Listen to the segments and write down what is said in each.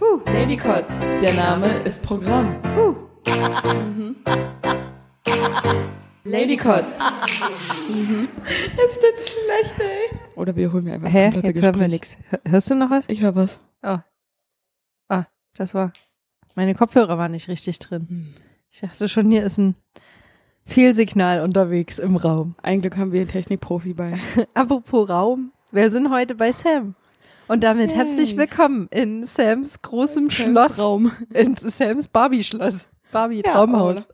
Uh, Ladycots, der Name ist Programm. Ladycots. Mhm. Es tut schlecht, ey. Oder wiederholen wir einfach Hä? das komplette Jetzt hören wir nichts. Hörst du noch was? Ich höre was. Oh. Ah, das war. Meine Kopfhörer waren nicht richtig drin. Hm. Ich dachte schon, hier ist ein Fehlsignal unterwegs im Raum. Ein Glück haben wir einen Technikprofi bei. Apropos Raum, wir sind heute bei Sam. Und damit Yay. herzlich willkommen in Sams großem Schloss. Raum. In Sams Barbie-Schloss. Ja, Barbie-Traumhaus.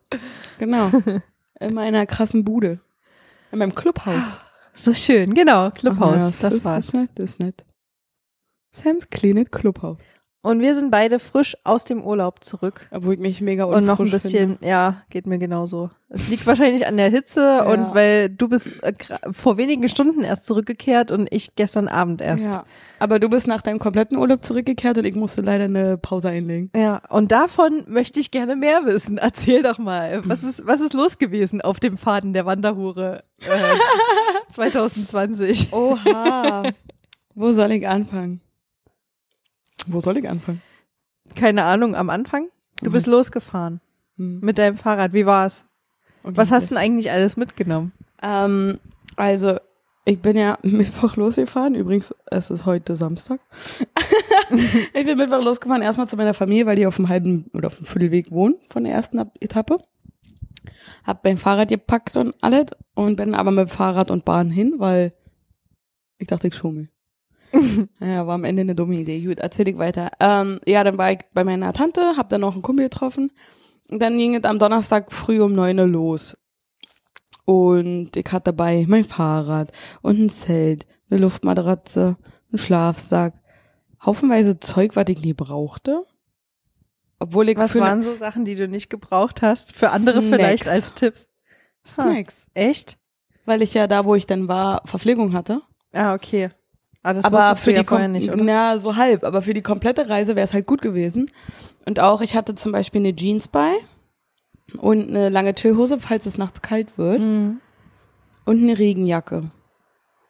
Genau. In meiner krassen Bude. In meinem Clubhaus. so schön, genau. Clubhaus. Ach ja, das ist, war's. ist nett, das ist nett. Sam's Clinic Clubhaus. Und wir sind beide frisch aus dem Urlaub zurück. Obwohl ich mich mega Und noch ein bisschen, ja, geht mir genauso. Es liegt wahrscheinlich an der Hitze Ja. und weil du bist äh, vor wenigen Stunden erst zurückgekehrt und ich gestern Abend Finde. erst. Ja. Aber du bist nach deinem kompletten Urlaub zurückgekehrt und ich musste leider eine Pause einlegen. Ja, und davon möchte ich gerne mehr wissen. Erzähl doch mal, was ist, was ist los gewesen auf dem Faden der Wanderhure äh, 2020? Oha. Wo soll ich anfangen? Wo soll ich anfangen? Keine Ahnung, am Anfang? Du bist losgefahren Hm. mit deinem Fahrrad. Wie war's? Okay. Was hast du denn eigentlich alles mitgenommen? Ähm, also, ich bin ja Mittwoch losgefahren. Übrigens, es ist heute Samstag. ich bin Mittwoch losgefahren, erstmal zu meiner Familie, weil die auf dem halben oder auf dem Viertelweg wohnen von der ersten Etappe. Hab mein Fahrrad gepackt und alles und bin aber mit Fahrrad und Bahn hin, weil ich dachte, ich schummel. ja, war am Ende eine dumme Idee. Gut, erzähl ich weiter. Ähm, ja, dann war ich bei meiner Tante, hab dann noch einen Kumpel getroffen. Und dann ging es am Donnerstag früh um neun Uhr los. Und ich hatte dabei mein Fahrrad und ein Zelt, eine Luftmatratze, einen Schlafsack, haufenweise Zeug, was ich nie brauchte. Obwohl ich Was waren so Sachen, die du nicht gebraucht hast? Für andere Snacks. vielleicht als Tipps. Snacks. Echt? Weil ich ja da, wo ich dann war, Verpflegung hatte. Ah, okay. Ah, das aber für ja die vorher nicht, oder? Na, so halb. Aber für die komplette Reise wäre es halt gut gewesen. Und auch, ich hatte zum Beispiel eine Jeans bei und eine lange Chillhose, falls es nachts kalt wird. Hm. Und eine Regenjacke.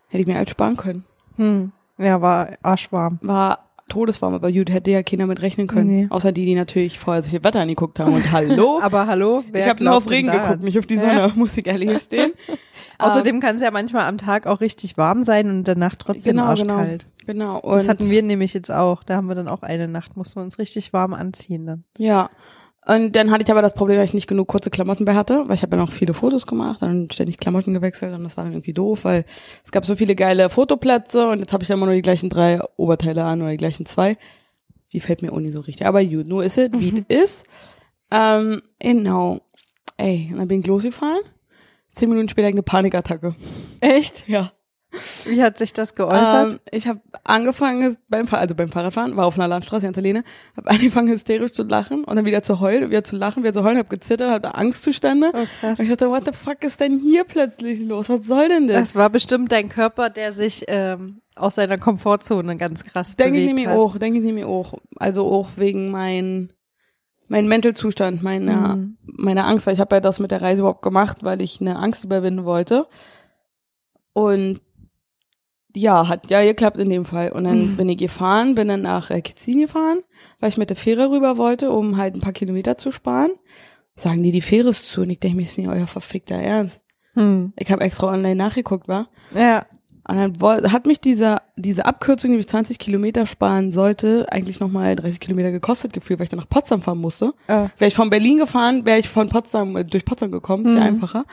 Hätte ich mir halt sparen können. Hm. Ja, war arschwarm. War todeswarm, aber gut, hätte ja keiner mit rechnen können. Nee. Außer die, die natürlich vorher sich das Wetter angeguckt haben. Und hallo? Aber hallo, wer ich habe nur auf Regen daran? geguckt, nicht auf die Sonne, muss ich ehrlich gestehen. Außerdem kann es ja manchmal am Tag auch richtig warm sein und der Nacht trotzdem Genau, genau. arschkalt. Genau. Und Das hatten wir nämlich jetzt auch. Da haben wir dann auch eine Nacht, mussten wir uns richtig warm anziehen dann. Ja. Und dann hatte ich aber das Problem, dass ich nicht genug kurze Klamotten bei hatte, weil ich habe ja noch viele Fotos gemacht, dann ständig Klamotten gewechselt und das war dann irgendwie doof, weil es gab so viele geile Fotoplätze und jetzt habe ich dann immer nur die gleichen drei Oberteile an oder die gleichen zwei. Die fällt mir auch nicht so richtig. Aber gut, nur ist es, wie es ist. Ähm, genau. Ey, und dann bin ich losgefahren. Zehn Minuten später eine Panikattacke. Echt? Ja. Wie hat sich das geäußert? Ähm, ich habe angefangen beim also beim Fahrradfahren, war auf einer Landstraße ganz alleine, habe angefangen hysterisch zu lachen und dann wieder zu heulen, wieder zu lachen, wieder zu heulen, habe gezittert, hatte Angstzustände. oh, krass. Und ich dachte, what the fuck ist denn hier plötzlich los? Was soll denn das? Das war bestimmt dein Körper, der sich ähm, aus seiner Komfortzone ganz krass Denke ich bewegt nämlich hat. auch, denke ich nämlich auch. Also auch wegen mein mein Mentalzustand, meiner Mhm. meiner Angst, weil ich habe ja das mit der Reise überhaupt gemacht, weil ich eine Angst überwinden wollte. Und ja, hat ja geklappt in dem Fall. Und dann bin ich gefahren, bin dann nach äh, Kitzin gefahren, weil ich mit der Fähre rüber wollte, um halt ein paar Kilometer zu sparen. Sagen die, die Fähre ist zu. Und ich denke mir, ist nicht euer verfickter Ernst. Hm. Ich habe extra online nachgeguckt, war. Ja. Und dann hat mich dieser, diese Abkürzung, die mich 20 Kilometer sparen sollte, eigentlich nochmal 30 Kilometer gekostet gefühlt, weil ich dann nach Potsdam fahren musste. Äh, Wäre ich von Berlin gefahren, wäre ich von Potsdam, äh, durch Potsdam gekommen, Mhm. einfacher.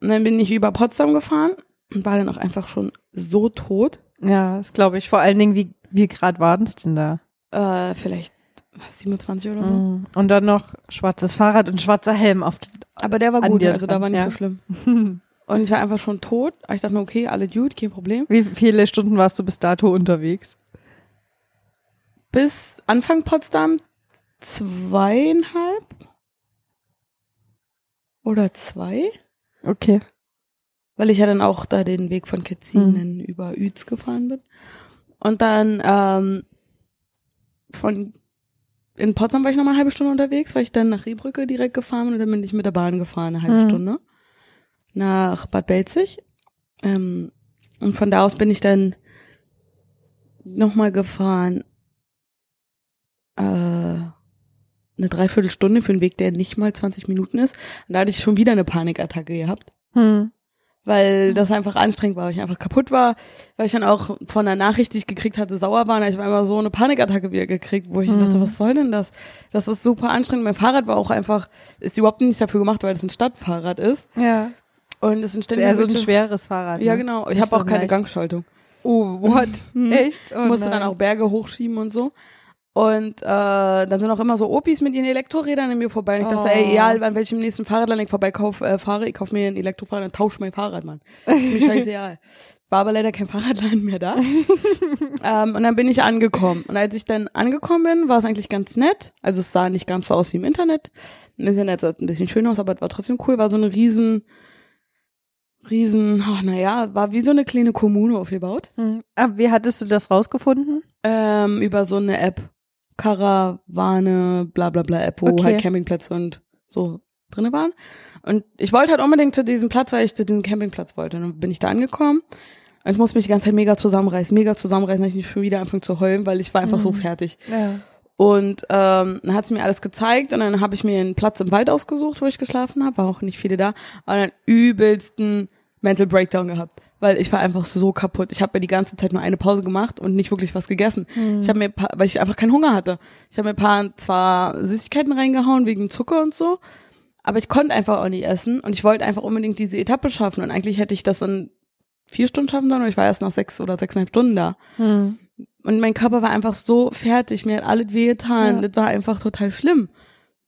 Und dann bin ich über Potsdam gefahren war dann auch einfach schon so tot. ja, das glaube ich. Vor allen Dingen, wie, wie grad waren es denn da? Äh, vielleicht was, 27 oder so. Mhm. Und dann noch schwarzes Fahrrad und schwarzer Helm auf. Aber der war gut, also da war nicht ja. so schlimm. Und ich war einfach schon tot. Aber ich dachte mir, okay, alle gut, kein Problem. Wie viele Stunden warst du bis dato unterwegs? Bis Anfang Potsdam zweieinhalb oder zwei. Okay. Weil ich ja dann auch da den Weg von Ketzin Mhm. über Üz gefahren bin. Und dann ähm, von in Potsdam war ich noch mal eine halbe Stunde unterwegs, weil ich dann nach Riebrücke direkt gefahren bin und dann bin ich mit der Bahn gefahren, eine halbe Mhm. Stunde nach Bad Belzig. Ähm, und von da aus bin ich dann nochmal gefahren. Äh, eine Dreiviertelstunde für einen Weg, der nicht mal 20 Minuten ist. Und da hatte ich schon wieder eine Panikattacke gehabt. Hm. Weil das einfach anstrengend war, weil ich einfach kaputt war, weil ich dann auch von der Nachricht, die ich gekriegt hatte, sauer war. Und ich war immer so eine Panikattacke wieder gekriegt, wo ich Hm. dachte, was soll denn das? Das ist super anstrengend. Mein Fahrrad war auch einfach, ist überhaupt nicht dafür gemacht, weil es ein Stadtfahrrad ist. Ja. Und es Das ist eher so ein schweres Fahrrad. Ja, ne? genau. Ich habe auch keine leicht. Gangschaltung. Oh, what? Mhm. Echt? Oh, musste dann auch Berge hochschieben und so. Und äh, dann sind auch immer so Opis mit ihren Elektrorädern an mir vorbei. Und ich dachte, Oh. ey, egal an welchem nächsten Fahrradladen ich vorbeikauf, äh, fahre, ich kauf mir ein Elektrofahrrad und tausch mein Fahrrad, Mann. Das ist mir scheißegal. War aber leider kein Fahrradladen mehr da. ähm, und dann bin ich angekommen. Und als ich dann angekommen bin, war es eigentlich ganz nett. Also es sah nicht ganz so aus wie im Internet. Im Internet sah es ein bisschen schön aus, aber es war trotzdem cool. War so eine riesen, riesen, ach, naja, war wie so eine kleine Kommune aufgebaut. Hm. Aber wie hattest du das rausgefunden? Ähm, über so eine App. Karawane, bla bla bla App, wo Okay. halt Campingplätze und so drinne waren. Und ich wollte halt unbedingt zu diesem Platz, weil ich zu diesem Campingplatz wollte. Und dann bin ich da angekommen. Und ich musste mich die ganze Zeit mega zusammenreißen, mega zusammenreißen, dass ich nicht schon wieder anfangen zu heulen, weil ich war einfach so Mhm. fertig. Ja. Und ähm, dann hat sie mir alles gezeigt und dann habe ich mir einen Platz im Wald ausgesucht, wo ich geschlafen habe. War auch nicht viele da. Und dann übelsten Mental Breakdown gehabt. Weil ich war einfach so kaputt. Ich habe mir die ganze Zeit nur eine Pause gemacht und nicht wirklich was gegessen. Ich habe mir, weil ich einfach keinen Hunger hatte. Ich habe mir ein paar zwar Süßigkeiten reingehauen wegen Zucker und so, aber ich konnte einfach auch nicht essen und ich wollte einfach unbedingt diese Etappe schaffen und eigentlich hätte ich das in vier Stunden schaffen sollen, aber ich war erst nach sechs oder sechseinhalb Stunden da. Hm. Und mein Körper war einfach so fertig, mir hat alles wehgetan. Ja. Das war einfach total schlimm.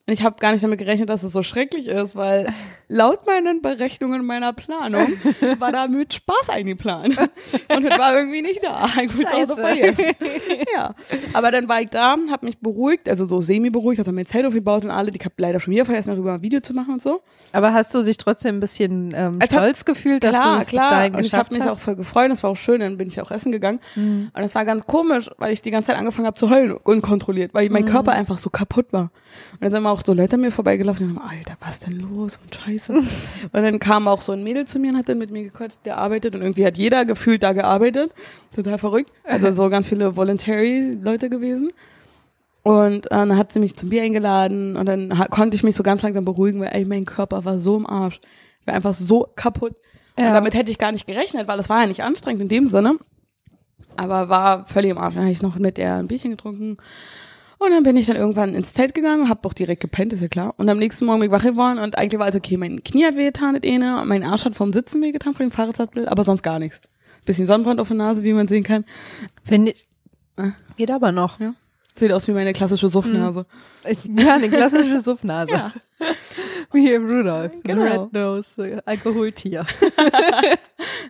Und ich habe gar nicht damit gerechnet, dass es so schrecklich ist, weil laut meinen Berechnungen meiner Planung war da mit Spaß eingeplant. Und es war irgendwie nicht da. Gut, also vergessen. Ja. Aber dann war ich da, habe mich beruhigt, also so semi-beruhigt, hat dann mein Zelt aufgebaut und alle. Ich habe leider schon wieder vergessen, darüber ein Video zu machen und so. Aber hast du dich trotzdem ein bisschen ähm, Es hat- stolz gefühlt, dass du es bis dahin und ich geschafft habe mich hast? auch voll gefreut, es war auch schön, dann bin ich auch essen gegangen. Mhm. Und es war ganz komisch, weil ich die ganze Zeit angefangen habe zu heulen, unkontrolliert, weil mein Mhm. Körper einfach so kaputt war. Und dann sind auch so Leute an mir vorbeigelaufen und haben, Alter, was denn los und scheiße. und dann kam auch so ein Mädel zu mir und hat dann mit mir gequatscht, der arbeitet und irgendwie hat jeder gefühlt da gearbeitet. Total verrückt. Also so ganz viele Voluntary-Leute gewesen. Und äh, dann hat sie mich zum Bier eingeladen und dann konnte ich mich so ganz langsam beruhigen, weil ey, mein Körper war so im Arsch. Ich war einfach so kaputt. Ja. Und damit hätte ich gar nicht gerechnet, weil es war ja nicht anstrengend in dem Sinne. Aber war völlig im Arsch. Dann habe ich noch mit der ein Bierchen getrunken. Und dann bin ich dann irgendwann ins Zelt gegangen, hab auch direkt gepennt, ist ja klar. Und am nächsten Morgen bin ich wach geworden und eigentlich war es okay, mein Knie hat wehgetan, das eine, und mein Arsch hat vom Sitzen wehgetan, von dem Fahrradsattel, aber sonst gar nichts. Bisschen Sonnenbrand auf der Nase, wie man sehen kann. Finde ich. Ah. Geht aber noch. Sieht aus wie meine klassische Suffnase. Ja, eine klassische Suffnase. Ja. Wie im Rudolf. Genau. Red Nose, Alkoholtier.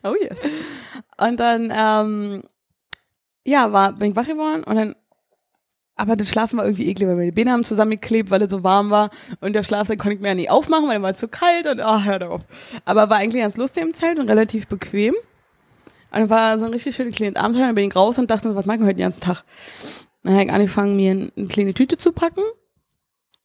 Oh yes. Und dann, ähm, ja, war, bin ich wach geworden und dann, aber das Schlafen war irgendwie eklig, weil meine Beine haben zusammengeklebt, weil es so warm war und der Schlafsack konnte ich mir ja nicht aufmachen, weil er war zu kalt und, ah, hör doch auf. Aber war eigentlich ganz lustig im Zelt und relativ bequem. Und dann war so ein richtig schönes kleines Abenteuer, dann bin ich raus und dachte, so, was machen wir heute den ganzen Tag? Dann habe ich angefangen, mir ein- eine kleine Tüte zu packen.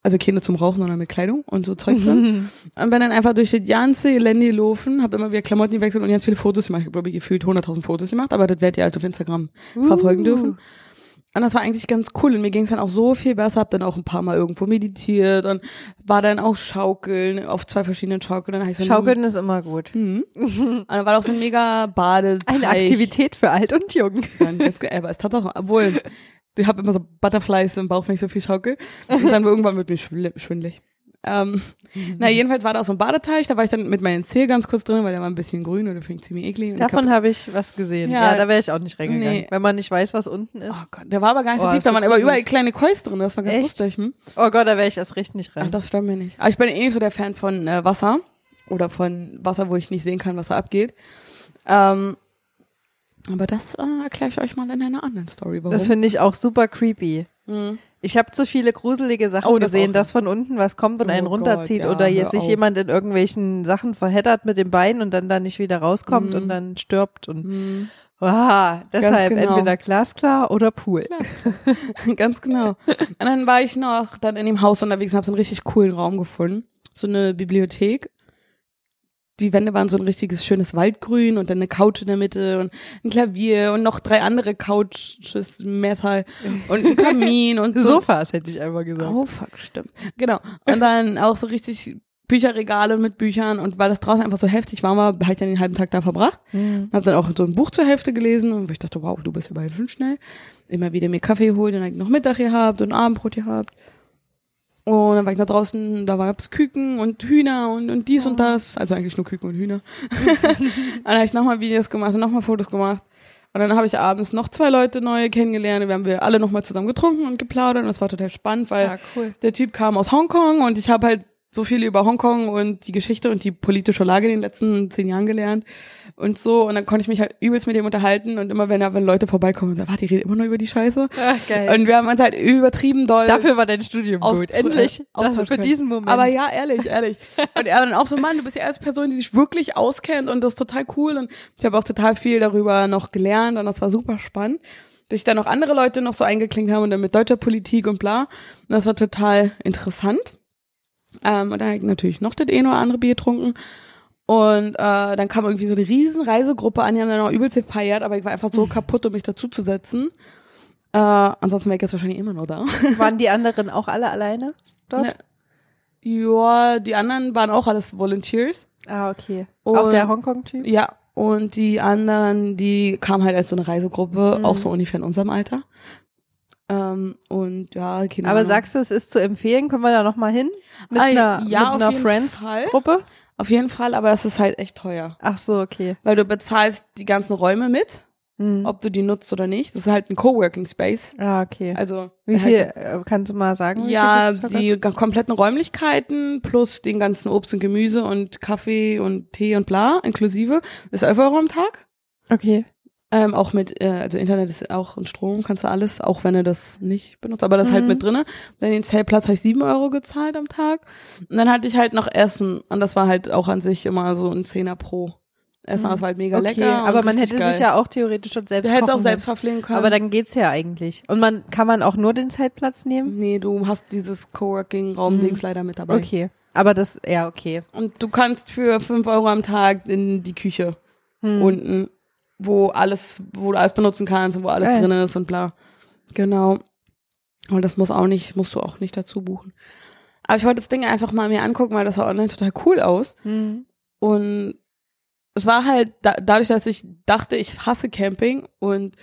Also keine zum Rauchen, sondern mit Kleidung und so Zeug drin. Und bin dann einfach durch das ganze Gelände gelaufen, habe immer wieder Klamotten gewechselt und ganz viele Fotos gemacht. Ich habe, glaube ich, gefühlt 100.000 Fotos gemacht, aber das werdet ihr halt auf Instagram verfolgen dürfen. Und das war eigentlich ganz cool. Und mir ging es dann auch so viel besser. Hab dann auch ein paar Mal irgendwo meditiert und war dann auch schaukeln auf zwei verschiedenen Schaukeln. Dann ich so Schaukeln ist immer gut. Mhm. Und dann war da auch so ein mega Badeteich. Eine Aktivität für alt und jung. Dann aber es tat auch, obwohl, ich habe immer so Butterflies im Bauch, wenn ich so viel schaukel. Und dann irgendwann wird mir schwindel- schwindelig. Ähm, na, jedenfalls war da auch so ein Badeteich, da war ich dann mit meinem Zeh ganz kurz drin, weil der war ein bisschen grün und der fing ziemlich eklig. Davon hab, habe ich was gesehen. Ja. Ja, da wäre ich auch nicht reingegangen. Nee. Wenn man nicht weiß, was unten ist. oh Gott, der war aber gar nicht so Oh, tief, ist da so waren aber überall kleine Kois drin, das war ganz Echt? lustig. Hm? Oh Gott, da wäre ich erst recht nicht Ach, rein. das stimmt mir nicht. Aber ich bin eh nicht so der Fan von äh, Wasser oder von Wasser, wo ich nicht sehen kann, was da abgeht. Ähm, aber das äh, erkläre ich euch mal in einer anderen Story. Warum? Das finde ich auch super creepy. Hm. Ich habe zu viele gruselige Sachen Oh, das gesehen, dass von unten was kommt und Oh einen Gott, runterzieht ja, oder jetzt sich auf. jemand in irgendwelchen Sachen verheddert mit dem Bein und dann da nicht wieder rauskommt Mhm. und dann stirbt und Hm. ah, deshalb genau. entweder glasklar oder Pool. Ganz genau. Und dann war ich noch dann in dem Haus unterwegs und habe so einen richtig coolen Raum gefunden. So eine Bibliothek. Die Wände waren so ein richtiges schönes Waldgrün und dann eine Couch in der Mitte und ein Klavier und noch drei andere Couches, Metal und ein Kamin und so. Sofas hätte ich einfach gesagt. Oh fuck, stimmt. Genau. Und dann auch so richtig Bücherregale mit Büchern und weil das draußen einfach so heftig warm war, habe ich dann den halben Tag da verbracht. Mhm. Hab dann auch so ein Buch zur Hälfte gelesen und ich dachte, wow, du bist ja beide schon schnell. Immer wieder mir Kaffee geholt, dann hab ich noch Mittag gehabt und Abendbrot gehabt. Und dann war ich noch draußen, da gab's Küken und Hühner und, und dies und das. Also eigentlich nur Küken und Hühner. dann habe ich nochmal Videos gemacht und nochmal Fotos gemacht. Und dann habe ich abends noch zwei Leute neue kennengelernt. Wir haben wir alle nochmal zusammen getrunken und geplaudert und das war total spannend, weil Ja, cool. der Typ kam aus Hongkong und ich habe halt so viel über Hongkong und die Geschichte und die politische Lage in den letzten zehn Jahren gelernt und so. Und dann konnte ich mich halt übelst mit ihm unterhalten und immer wenn, wenn Leute vorbeikommen, und so, warte, die redet immer nur über die Scheiße. Ach, geil. Und wir haben uns halt übertrieben doll. Dafür war dein Studium Aus- gut. Endlich. äh, Das, für diesen Moment. Aber ja, ehrlich, ehrlich. Und er dann auch so, Mann, du bist die erste Person, die sich wirklich auskennt und das ist total cool. Und ich habe auch total viel darüber noch gelernt und das war super spannend. Ich dann noch andere Leute noch so eingeklinkt haben und dann mit deutscher Politik und bla. Und das war total interessant. Ähm, und dann habe ich natürlich noch das eine oder andere Bier getrunken. Und äh, dann kam irgendwie so eine riesen Reisegruppe an, die haben dann auch übelst gefeiert, aber ich war einfach so kaputt, um mich dazuzusetzen. Äh, ansonsten wäre ich jetzt wahrscheinlich immer noch da. Waren die anderen auch alle alleine dort? Ne. Ja, die anderen waren auch alles Volunteers. Ah, okay. Und- auch der Hongkong-Typ? Ja, und die anderen, die kamen halt als so eine Reisegruppe, Mhm. auch so ungefähr in unserem Alter. Ähm, und ja, keine Aber sagst du, es ist zu empfehlen? Können wir da noch mal hin? Mit Ah, einer, ja, mit einer Friends-Gruppe? Auf jeden Fall, aber es ist halt echt teuer. Ach so, okay. Weil du bezahlst die ganzen Räume mit, Hm. ob du die nutzt oder nicht. Das ist halt ein Coworking Space. Ah, okay. Also Wie heißt viel, äh, kannst du mal sagen? Ja, die kompletten Räumlichkeiten plus den ganzen Obst und Gemüse und Kaffee und Tee und bla inklusive ist 11 Euro am Tag. Okay. Ähm, auch mit, äh, also Internet ist auch und Strom, kannst du alles, auch wenn du das nicht benutzt, aber das halt Mhm. mit drinne. Dann den Zeltplatz habe ich 7 Euro gezahlt am Tag. Und dann hatte ich halt noch Essen und das war halt auch an sich immer so ein Zehner pro. Essen, Mhm. das war halt mega okay, lecker. aber man hätte geil. sich ja auch theoretisch schon selbst Du hättest auch selbst verpflegen können. Aber dann geht's ja eigentlich. Und man kann man auch nur den Zeltplatz nehmen? nee, du hast dieses Coworking-Raum-Dings leider mit dabei. Okay. Aber das, ja, okay. Und du kannst für 5 Euro am Tag in die Küche Hm. unten, wo alles, wo du alles benutzen kannst und wo alles Geil. drin ist und bla. Genau. Und das muss auch nicht, musst du auch nicht dazu buchen. Aber ich wollte das Ding einfach mal mir angucken, weil das sah online total cool aus. Hm. Und es war halt da, dadurch, dass ich dachte, ich hasse Camping und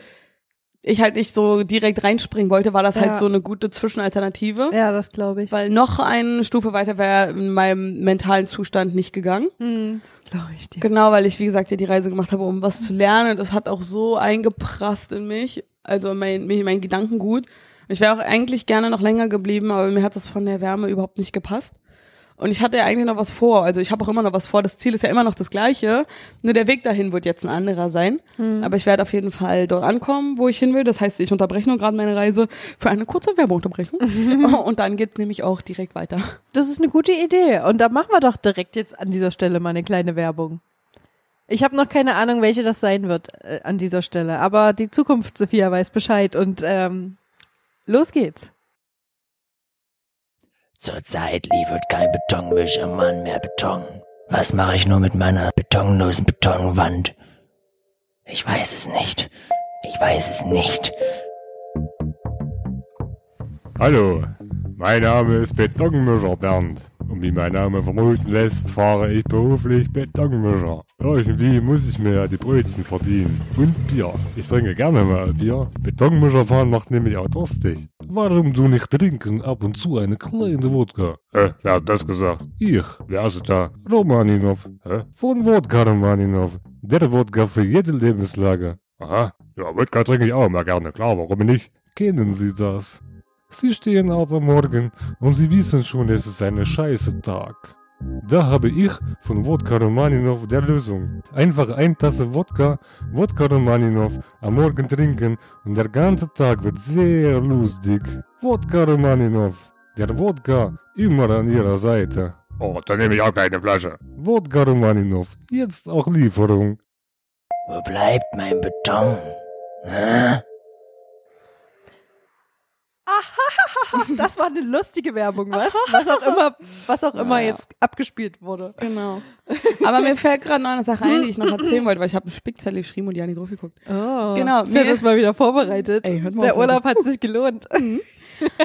ich halt nicht so direkt reinspringen wollte, war das Ja. halt so eine gute Zwischenalternative. Ja, das glaube ich. Weil noch eine Stufe weiter wäre in meinem mentalen Zustand nicht gegangen. Hm, das glaube ich dir. Genau, weil ich, wie gesagt, ja die Reise gemacht habe, um was zu lernen. Und das hat auch so eingeprasst in mich, also in mein, mein, mein Gedankengut. Ich wäre auch eigentlich gerne noch länger geblieben, aber mir hat das von der Wärme überhaupt nicht gepasst. Und ich hatte ja eigentlich noch was vor. Also ich habe auch immer noch was vor. Das Ziel ist ja immer noch das gleiche. Nur der Weg dahin wird jetzt ein anderer sein. Aber ich werde auf jeden Fall dort ankommen, wo ich hin will. Das heißt, ich unterbreche nur gerade meine Reise für eine kurze Werbeunterbrechung. Und dann geht's nämlich auch direkt weiter. Das ist eine gute Idee. Und da machen wir doch direkt jetzt an dieser Stelle mal eine kleine Werbung. Ich habe noch keine Ahnung, welche das sein wird äh, an dieser Stelle. Aber die Zukunft, Sophia, weiß Bescheid. Und ähm, los geht's. Zurzeit liefert kein Betonmischermann mehr Beton. Was mache ich nur mit meiner betonlosen Betonwand? Ich weiß es nicht. Ich weiß es nicht. Hallo, mein Name ist Betonmischer Bernd. Und wie mein Name vermuten lässt, fahre ich beruflich Betonmischer. Irgendwie muss ich mir ja die Brötchen verdienen. Und Bier. Ich trinke gerne mal Bier. Betonmischer fahren macht nämlich auch durstig. Warum du nicht trinken ab und zu eine kleine Wodka? Hä, wer hat das gesagt? Ich. Wer ist da? Romaninov. Hä? Von Wodka Romaninov. Der Wodka für jede Lebenslage. Aha. Ja, Wodka trinke ich auch mal gerne. Klar, warum nicht? Kennen Sie das? Sie stehen auf am Morgen und Sie wissen schon, es ist ein scheiße Tag. Da habe ich von Wodka Romaninov der Lösung. Einfach ein Tasse Wodka, Wodka Romaninov am Morgen trinken und der ganze Tag wird sehr lustig. Wodka Romaninov. Der Wodka immer an Ihrer Seite. Oh, dann nehme ich auch keine Flasche. Wodka Romaninov. Jetzt auch Lieferung. Wo bleibt mein Beton? Hä? Das war eine lustige Werbung, was? Was auch immer, was auch immer Ja. jetzt abgespielt wurde. Genau. Aber mir fällt gerade noch eine Sache ein, die ich noch erzählen wollte, weil ich habe eine Spickzettel geschrieben und die haben nicht drauf geguckt. Oh, Genau, Ist ja mir- das mal wieder vorbereitet. Ey, hört mal Der auf, Urlaub hat sich gelohnt. Hat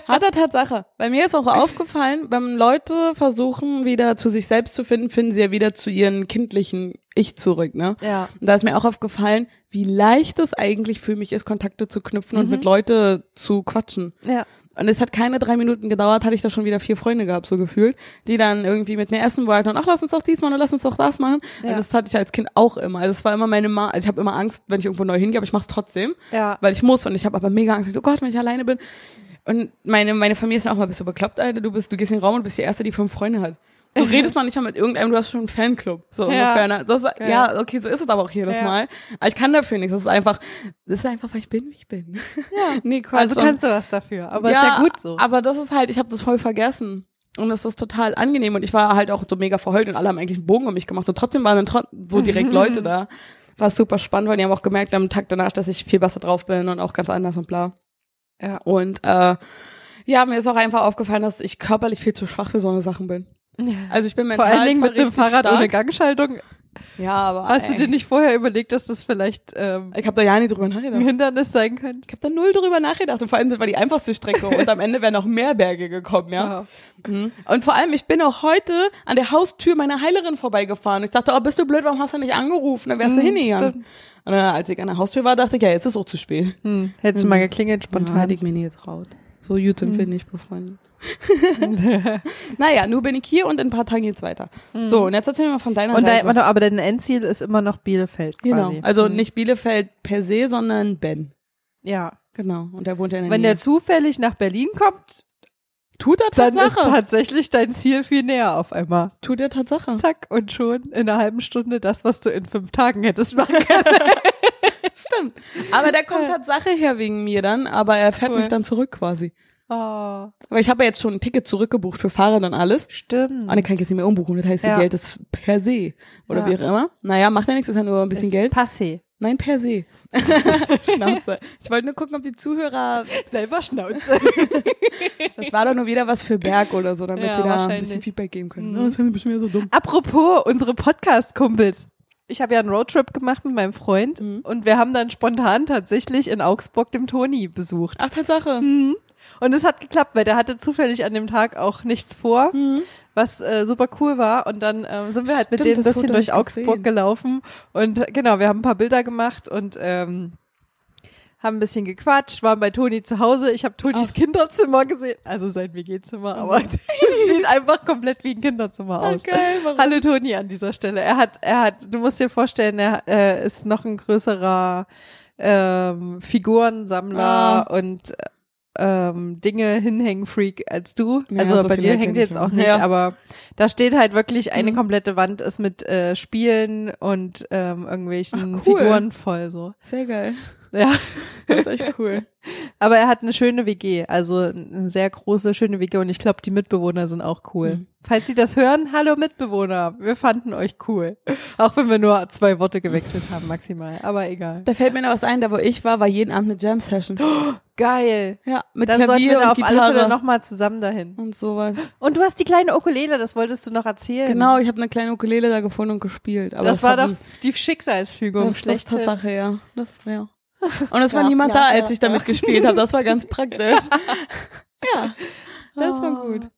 er Tatsache. Bei mir ist auch aufgefallen, wenn Leute versuchen, wieder zu sich selbst zu finden, finden sie ja wieder zu ihren kindlichen Ich zurück, ne? Ja. Und da ist mir auch aufgefallen, wie leicht es eigentlich für mich ist, Kontakte zu knüpfen und mit Leute zu quatschen. Ja. Und es hat keine drei Minuten gedauert, hatte ich da schon wieder vier Freunde gehabt, so gefühlt, die dann irgendwie mit mir essen wollten und ach, lass uns doch dies machen und lass uns doch das machen. Ja. Und das hatte ich als Kind auch immer. Also es war immer meine Ma also ich habe immer Angst, wenn ich irgendwo neu hingehe, aber ich mache es trotzdem, Ja. weil ich muss und ich habe aber mega Angst, oh Gott, wenn ich alleine bin. Und meine, meine Familie ist dann auch mal, bist du bekloppt, Alter, du bist, du gehst in den Raum und bist die Erste, die fünf Freunde hat. Du redest noch nicht mal mit irgendeinem, du hast schon einen Fanclub. So Ja. ungefähr. ne? Das, ja, okay, so ist es aber auch jedes Ja. Mal. Aber ich kann dafür nichts. Das ist einfach, das ist einfach, weil ich bin, wie ich bin. Ja. nee, Quatsch. Also kannst du was dafür. Aber ist ja gut so. aber das ist halt, ich habe das voll vergessen. Und das ist total angenehm. Und ich war halt auch so mega verheult und alle haben eigentlich einen Bogen um mich gemacht. Und trotzdem waren dann so direkt Leute da. War super spannend, weil die haben auch gemerkt am Tag danach, dass ich viel besser drauf bin und auch ganz anders und bla. Ja. Und äh, ja, mir ist auch einfach aufgefallen, dass ich körperlich viel zu schwach für so eine Sachen bin. Also ich bin Vor mental allen Dingen mit richtig Fahrrad stark, ohne Gangschaltung. Ja, aber Hast du ey, dir nicht vorher überlegt, dass das vielleicht ähm, ich habe da ja nicht drüber ein nachgedacht. Hindernis sein könnte? Ich habe da null drüber nachgedacht und vor allem das war die einfachste Strecke und am Ende wären noch mehr Berge gekommen, ja. Mhm. Und vor allem, ich bin auch heute an der Haustür meiner Heilerin vorbeigefahren. Ich dachte, oh, bist du blöd, warum hast du nicht angerufen? Dann wärst du Mhm, hingegangen. stimmt. Und dann, als ich an der Haustür war, dachte ich, ja, jetzt ist auch zu spät. Hm. Hättest du mal geklingelt Spontan spontan. hätte ich mir nie getraut. So gut sind wir nicht befreundet. naja, nur bin ich hier und in ein paar Tagen geht's weiter. So, und jetzt erzähl mir mal von deiner Und Reise. dein, aber dein Endziel ist immer noch Bielefeld genau, quasi. also Hm. nicht Bielefeld per se, sondern Ben. Ja. Genau, und der wohnt ja in der Wenn Nähe. der zufällig nach Berlin kommt, Tut er dann ist Tatsache. tatsächlich dein Ziel viel näher auf einmal. Tut er Tatsache. Zack, und schon in einer halben Stunde das, was du in fünf Tagen hättest machen können. Stimmt. Aber der kommt Tatsache her wegen mir dann, aber er fährt Cool. mich dann zurück quasi. Oh, Weil ich habe ja jetzt schon ein Ticket zurückgebucht für Fahrrad und alles. stimmt. Und dann kann ich jetzt nicht mehr umbuchen. Das heißt, Ja. das Geld ist per se. Oder Ja. wie auch immer. Naja, macht ja nichts, ist ja nur ein bisschen Ist Geld. Passé. Nein, per se. Schnauze. Ich wollte nur gucken, ob die Zuhörer, Selber Schnauze. das war doch nur wieder was für Berg oder so, damit Ja, sie da ein bisschen Feedback geben können. Mhm. Ja, Das sind bestimmt wieder so dumm. Apropos unsere Podcast-Kumpels. Ich habe ja einen Roadtrip gemacht mit meinem Freund Mhm. und wir haben dann spontan tatsächlich in Augsburg dem Toni besucht. Ach, Tatsache. Mhm. Und es hat geklappt, weil der hatte zufällig an dem Tag auch nichts vor, Mhm. was äh, super cool war. Und dann ähm, sind wir halt mit Stimmt, denen ein bisschen durch Augsburg gesehen. gelaufen. Und genau, wir haben ein paar Bilder gemacht und ähm, haben ein bisschen gequatscht, waren bei Toni zu Hause. Ich habe Tonis Kinderzimmer gesehen, also sein WG-Zimmer, aber es sieht einfach komplett wie ein Kinderzimmer aus. geil, warum? Hallo Toni an dieser Stelle. Er hat, er hat, du musst dir vorstellen, er äh, ist noch ein größerer ähm, Figurensammler Ah. und ähm, Dinge hinhängen Freak als du. Ja, also so bei dir hängt jetzt auch nicht, Ja. aber da steht halt wirklich eine Mhm. komplette Wand ist mit äh, Spielen und ähm, irgendwelchen Ach, cool. Figuren voll so. Sehr geil. Ja. Das ist echt cool. Aber er hat eine schöne WG, also eine sehr große, schöne WG und ich glaube, die Mitbewohner sind auch cool. Mhm. Falls Sie das hören, hallo Mitbewohner, wir fanden euch cool. Auch wenn wir nur zwei Worte gewechselt haben, maximal, aber egal. Da fällt mir noch was ein, da wo ich war, war jeden Abend eine Jam-Session. Geil. Ja, mit Dann sollten wir Klavier da und auf alle Fälle Gitarre nochmal zusammen dahin. und sowas. Und du hast die kleine Ukulele, das wolltest du noch erzählen. Genau, ich habe eine kleine Ukulele da gefunden und gespielt. Aber das war hat doch die Schicksalsfügung. das, das schlecht. Tatsache, ja. Das, ja. Und es war Ja, niemand ja, da, als ja, ich damit gespielt habe. Das war ganz praktisch. ja, das war Oh. gut.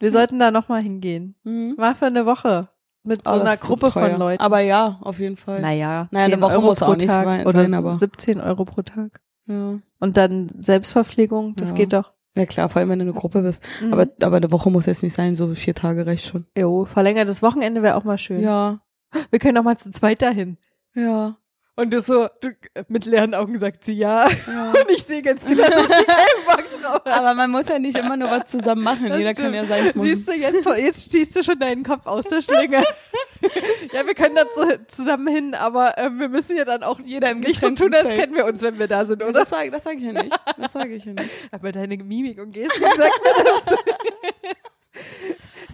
Wir sollten da nochmal hingehen. Mhm. Mal für eine Woche. Mit so Aber das einer Gruppe teuer. von Leuten. Aber ja, auf jeden Fall. naja, Naja, eine 10 Woche Euro muss pro auch nicht Tag sein, oder sein, aber- 17 Euro pro Tag. Ja. Und dann Selbstverpflegung, das Ja. geht doch. ja klar, vor allem wenn du eine Gruppe bist. Mhm. Aber, aber eine Woche muss jetzt nicht sein, so vier Tage reicht schon. Jo, verlängertes Wochenende wäre auch mal schön. Ja, Wir können auch mal zu zweit dahin. ja. Und du so, du, mit leeren Augen sagt sie ja. ja. Und ich sehe ganz genau, dass sie Bock drauf hat. Aber man muss ja nicht immer nur was zusammen machen. Das Jeder kann stimmt. ja seins machen. Siehst du, jetzt, jetzt ziehst du schon deinen Kopf aus der Schlinge. ja, wir können da zu, zusammen hin, aber ähm, wir müssen ja dann auch Jeder im nicht so tun, als kennen wir uns, wenn wir da sind, oder? Das sage das sag ich ja nicht. Das sage ich ja nicht. Aber deine Mimik und Gestik sagt mir das.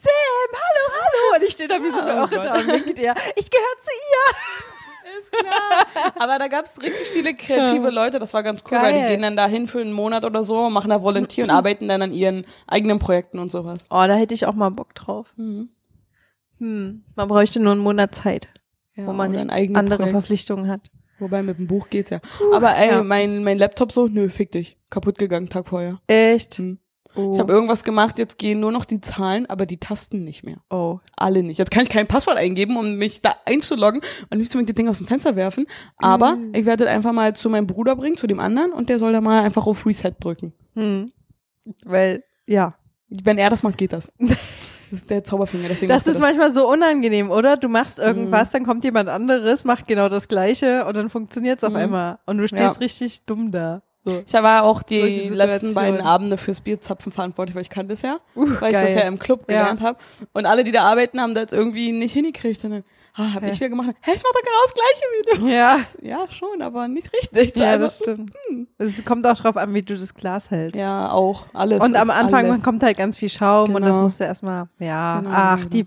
Sam, hallo, hallo. Und ich stehe da wie so eine Oh da und winke dir. Ich gehöre zu ihr. Ist klar. Aber da gab es richtig viele kreative Leute, das war ganz cool, weil die Geil. gehen dann dahin für einen Monat oder so, machen da Volunteer und arbeiten dann an ihren eigenen Projekten und sowas. Oh, da hätte ich auch mal Bock drauf. Mhm. Hm. Man bräuchte nur einen Monat Zeit, Ja, wo man nicht andere Projekt. Verpflichtungen hat. Wobei mit dem Buch geht's ja. Aber ey, ja. mein, mein Laptop so, nö, fick dich. Kaputt gegangen, Tag vorher. Echt? Hm. Oh. Ich habe irgendwas gemacht, jetzt gehen nur noch die Zahlen, aber die Tasten nicht mehr. oh. Alle nicht. Jetzt kann ich kein Passwort eingeben, um mich da einzuloggen und nicht so das Ding aus dem Fenster werfen. Aber Mm. ich werde das einfach mal zu meinem Bruder bringen, zu dem anderen, und der soll da mal einfach auf Reset drücken. Hm. Weil, ja. Wenn er das macht, geht das. Das ist der Zauberfinger, deswegen Das ist manchmal so unangenehm, oder? Du machst Mhm. irgendwas, dann kommt jemand anderes, macht genau das Gleiche und dann funktioniert's auf Mhm. einmal. Und du stehst Ja. richtig dumm da. So. Ich war auch die letzten beiden Abende fürs Bierzapfen verantwortlich, weil ich kannte es ja, weil ich geil. das ja im Club Ja. gelernt habe. Und alle, die da arbeiten, haben das irgendwie nicht hingekriegt. Und dann ah, hab Hä? ich wieder gemacht, hä, ich mach doch genau das gleiche wie du. Ja, Ja, schon, aber nicht richtig. ja, Also, das stimmt. Es kommt auch drauf an, wie du das Glas hältst. Ja, auch. Alles. Und am Anfang alles. kommt halt ganz viel Schaum und das Genau. musst du erstmal, ja, Genau, ach, genau. die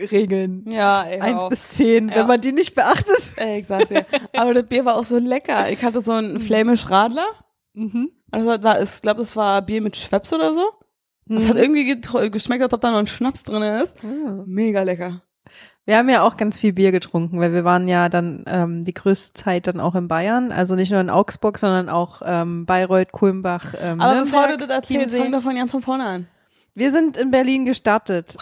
Bierzapfregeln. Ja, ey, Eins bis zehn, Ja. wenn man die nicht beachtet. Ey, sag dir. Aber das Bier war auch so lecker. Ich hatte so einen Flämisch Radler. Mhm. Also das war, ich glaube, das war Bier mit Schweppes oder so. Das hat irgendwie getro- geschmeckt, als ob da noch ein Schnaps drin ist. Ah. Mega lecker. Wir haben ja auch ganz viel Bier getrunken, weil wir waren ja dann ähm, die größte Zeit dann auch in Bayern, also nicht nur in Augsburg, sondern auch ähm, Bayreuth, Kulmbach, ähm, Aber bevor Nürnberg, du das erzählst, fang doch von ganz von vorne an. Wir sind in Berlin gestartet.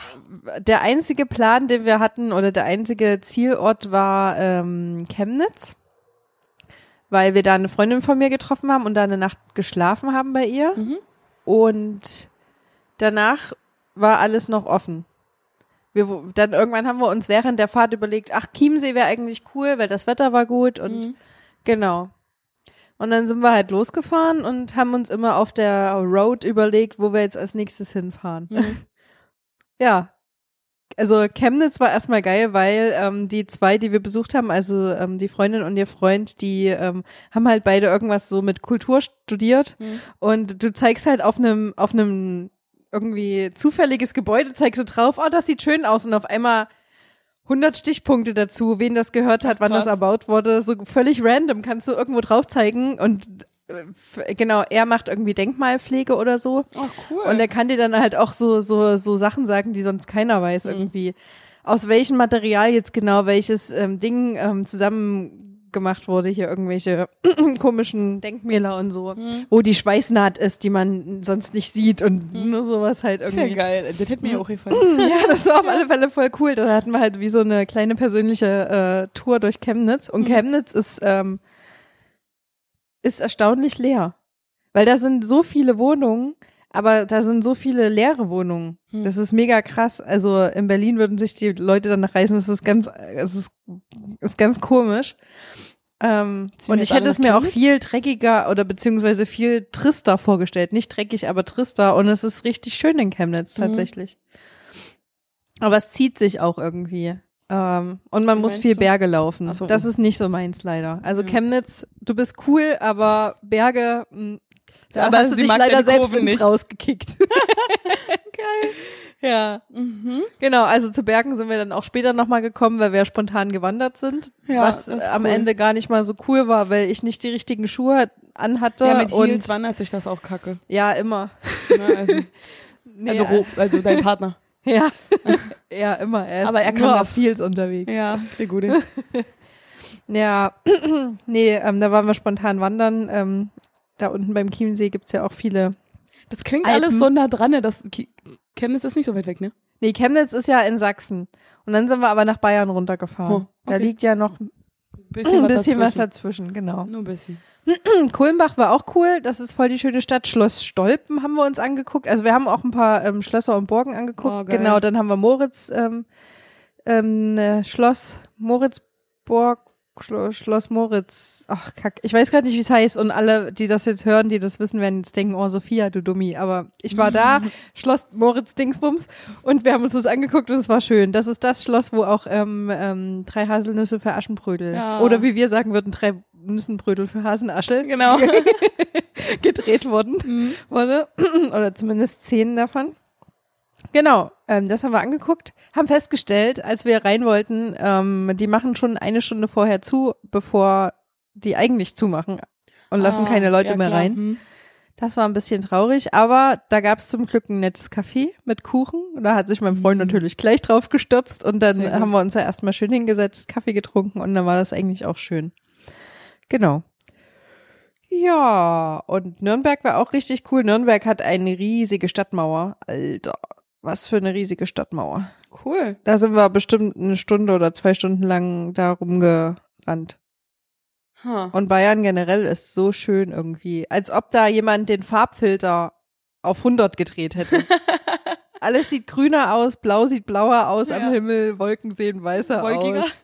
Der einzige Plan, den wir hatten, oder der einzige Zielort war ähm, Chemnitz, weil wir da eine Freundin von mir getroffen haben und da eine Nacht geschlafen haben bei ihr. Mhm. Und danach war alles noch offen. Wir, dann irgendwann haben wir uns während der Fahrt überlegt, ach, Chiemsee wäre eigentlich cool, weil das Wetter war gut und Mhm. Genau. Und dann sind wir halt losgefahren und haben uns immer auf der Road überlegt, wo wir jetzt als nächstes hinfahren. Mhm. Ja. Also Chemnitz war erstmal geil, weil ähm, die zwei, die wir besucht haben, also ähm, die Freundin und ihr Freund, die ähm, haben halt beide irgendwas so mit Kultur studiert Mhm. und du zeigst halt auf einem auf einem irgendwie zufälliges Gebäude, zeigst du drauf, oh, das sieht schön aus und auf einmal 100 Stichpunkte dazu, wen das gehört hat, wann Krass. das erbaut wurde, so völlig random kannst du irgendwo drauf zeigen und äh, genau, er macht irgendwie Denkmalpflege oder so Ach, cool. und er kann dir dann halt auch so so so Sachen sagen, die sonst keiner weiß Mhm. irgendwie. Aus welchem Material jetzt genau welches ähm, Ding ähm, zusammen gemacht wurde, hier irgendwelche komischen Denkmäler und so, Mhm. wo die Schweißnaht ist, die man sonst nicht sieht und nur sowas halt irgendwie. geil. Das hätte mir auch gefallen. Ja, das war auf alle Fälle voll cool. Da hatten wir halt wie so eine kleine persönliche äh, Tour durch Chemnitz. Und Mhm. Chemnitz ist, ähm, ist erstaunlich leer. Weil da sind so viele Wohnungen, aber da sind so viele leere Wohnungen. Hm. Das ist mega krass. Also in Berlin würden sich die Leute danach reisen. Das ist ganz, es ist, ist ganz komisch. Ähm, und ich hätte es mir auch viel dreckiger oder beziehungsweise viel trister vorgestellt. Nicht dreckig, aber trister. Und es ist richtig schön in Chemnitz Mhm. tatsächlich. Aber es zieht sich auch irgendwie. Ähm, und man Wie muss viel du? Berge laufen. So. Das ist nicht so meins leider. Also Ja. Chemnitz, du bist cool, aber Berge, mh, da Aber hast du sie dich mag leider selbst ins nicht. rausgekickt. Geil. ja. Mhm. Genau, also zu Bergen sind wir dann auch später nochmal gekommen, weil wir spontan gewandert sind. Ja, was am cool. Ende gar nicht mal so cool war, weil ich nicht die richtigen Schuhe anhatte. Ja, mit und Heels wandert sich das auch kacke. ja, immer. Ne? Also, Nee, also, ro- also dein Partner. Ja, ja, immer. Er Aber er kann nur auf Heels unterwegs. Ja, der Gute. Ja, nee, ähm, da waren wir spontan wandern. Ähm, da unten beim Chiemsee gibt's ja auch viele. Das klingt Alpen. alles so nah dran, ne? Das Chemnitz ist nicht so weit weg, ne? Nee, Chemnitz ist ja in Sachsen. Und dann sind wir aber nach Bayern runtergefahren. Oh, Da okay. liegt ja noch ein Bisschen, bisschen was dazwischen. dazwischen, genau. Nur ein bisschen. Kulmbach war auch cool. Das ist voll die schöne Stadt. Schloss Stolpen haben wir uns angeguckt. Also wir haben auch ein paar ähm, Schlösser und Burgen angeguckt. Oh, genau, dann haben wir Moritz ähm, ähm, äh, Schloss Moritzburg. Schlo Schloss Moritz, ach kack, ich weiß gerade nicht, wie es heißt und alle, die das jetzt hören, die das wissen, werden jetzt denken, oh Sophia, du Dummi, aber ich war da, Schloss Moritz Dingsbums und wir haben uns das angeguckt und es war schön. Das ist das Schloss, wo auch ähm, ähm, drei Haselnüsse für Aschenbrödel Ja. oder wie wir sagen würden, drei Nüssenbrödel für Hasenaschel Genau. gedreht wurden, Mhm. wurde. Oder zumindest zehn davon. Genau, ähm, das haben wir angeguckt, haben festgestellt, als wir rein wollten, ähm, die machen schon eine Stunde vorher zu, bevor die eigentlich zumachen und lassen Ah, keine Leute ja, mehr klar. rein. Hm. Das war ein bisschen traurig, aber da gab es zum Glück ein nettes Café mit Kuchen. Und da hat sich mein Freund Mhm. natürlich gleich drauf gestürzt und dann Sehr haben wir uns da erstmal schön hingesetzt, Kaffee getrunken und dann war das eigentlich auch schön. Genau. Ja, und Nürnberg war auch richtig cool. Nürnberg hat eine riesige Stadtmauer. Alter, was für eine riesige Stadtmauer. Cool. Da sind wir bestimmt eine Stunde oder zwei Stunden lang da rumgerannt. Ha. Und Bayern generell ist so schön irgendwie. Als ob da jemand den Farbfilter auf 100 gedreht hätte. Alles sieht grüner aus, blau sieht blauer aus am Ja. Himmel, Wolken sehen weißer Wolkiger. aus.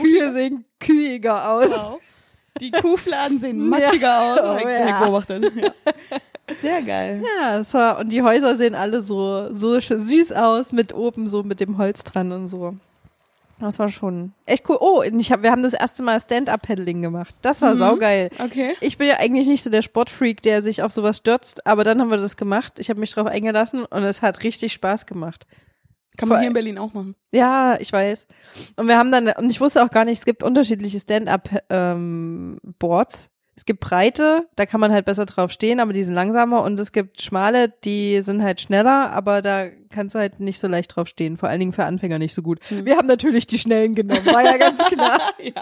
Kühe sehen kühiger aus. Wow. Die Kuhfladen sehen Ja. matschiger aus. Oh, ja. beobachtet. Ja. Sehr geil. Ja, es war, und die Häuser sehen alle so, so süß aus, mit oben so mit dem Holz dran und so. Das war schon echt cool. Oh, ich hab, wir haben das erste Mal Stand-Up-Paddling gemacht. Das war Mhm. saugeil. Okay. Ich bin ja eigentlich nicht so der Sportfreak, der sich auf sowas stürzt, aber dann haben wir das gemacht. Ich habe mich drauf eingelassen und es hat richtig Spaß gemacht. Kann man hier in Berlin auch machen. Ja, ich weiß. Und wir haben dann, und ich wusste auch gar nicht, es gibt unterschiedliche Stand-up-Boards. Es gibt breite, da kann man halt besser drauf stehen, aber die sind langsamer. Und es gibt schmale, die sind halt schneller, aber da kannst du halt nicht so leicht drauf stehen. Vor allen Dingen für Anfänger nicht so gut. Wir haben natürlich die schnellen genommen, war ja ganz klar. ja.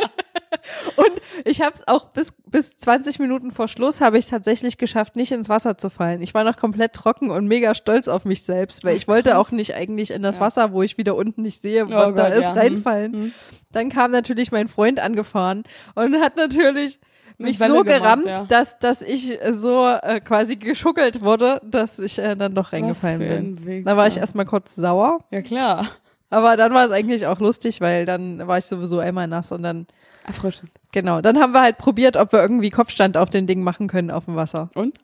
Und ich habe es auch bis bis 20 Minuten vor Schluss habe ich es tatsächlich geschafft, nicht ins Wasser zu fallen. Ich war noch komplett trocken und mega stolz auf mich selbst, weil ich wollte auch nicht eigentlich in das Ja. Wasser, wo ich wieder unten nicht sehe, was Oh da Gott, ist, ja. reinfallen. Hm. Dann kam natürlich mein Freund angefahren und hat natürlich mich Welle so gemacht, gerammt, ja. dass dass ich so äh, quasi geschuckelt wurde, dass ich äh, dann doch reingefallen bin. Wichser. Da war ich erstmal kurz sauer, Ja, klar. aber dann war es eigentlich auch lustig, weil dann war ich sowieso einmal nass und dann Erfrischend. Genau, dann haben wir halt probiert, ob wir irgendwie Kopfstand auf den Ding machen können auf dem Wasser. Und?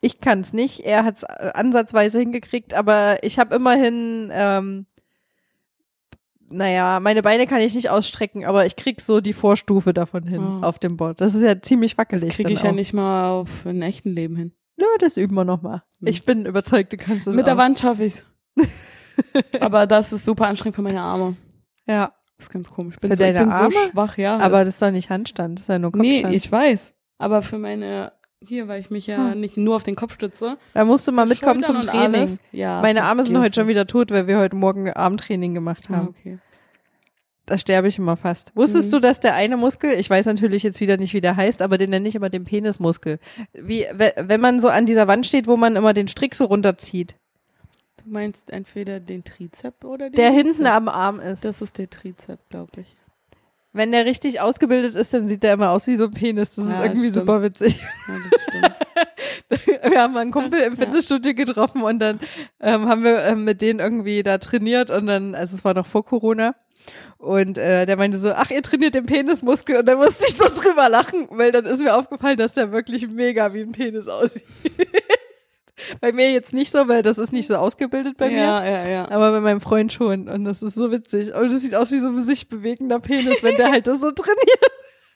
Ich kann's nicht, er hat's äh, ansatzweise hingekriegt, aber ich habe immerhin, ähm, naja, meine Beine kann ich nicht ausstrecken, aber ich krieg so die Vorstufe davon hin Oh. auf dem Board. Das ist ja ziemlich wackelig. Kriege dann ich ja nicht mal auf ein echten Leben hin. Nö, das üben wir nochmal. Hm. Ich bin überzeugt, du kannst das Mit der auch. Wand schaffe ich's. Aber das ist super anstrengend für meine Arme. Ja, Das ist ganz komisch. Ich bin, Für so, ich deine bin Arme? so schwach, ja. aber das, das ist doch nicht Handstand, das ist ja nur nee, Kopfstand. ich weiß. Aber für meine, hier, weil ich mich ja Hm. nicht nur auf den Kopf stütze. da musst du mal mitkommen zum Schultern und Training. alles. Ja, Meine Arme sind heute schon wieder tot, weil wir heute Morgen Armtraining gemacht Ah, haben. okay. Da sterbe ich immer fast. Wusstest Mhm. du, dass der eine Muskel, ich weiß natürlich jetzt wieder nicht, wie der heißt, aber den nenne ich immer den Penismuskel. Wie, we- wenn man so an dieser Wand steht, wo man immer den Strick so runterzieht, Du meinst entweder den Trizep oder den der Bizep? hinten am Arm ist. Das ist der Trizep, glaube ich. Wenn der richtig ausgebildet ist, dann sieht der immer aus wie so ein Penis. Das ist Ja, irgendwie stimmt. super witzig. Ja. Wir haben einen Kumpel im. Fitnessstudio getroffen und dann ähm, haben wir ähm, mit denen irgendwie da trainiert und dann, also es war noch vor Corona. Und äh, der meinte so, ach, ihr trainiert den Penismuskel. Und dann musste ich so drüber lachen, weil dann ist mir aufgefallen, dass der wirklich mega wie ein Penis aussieht. bei mir jetzt nicht so, weil das ist nicht so ausgebildet bei mir. ja, ja, ja. Aber bei meinem Freund schon. Und das ist so witzig. Und es sieht aus wie so ein sich bewegender Penis, wenn der halt das so trainiert.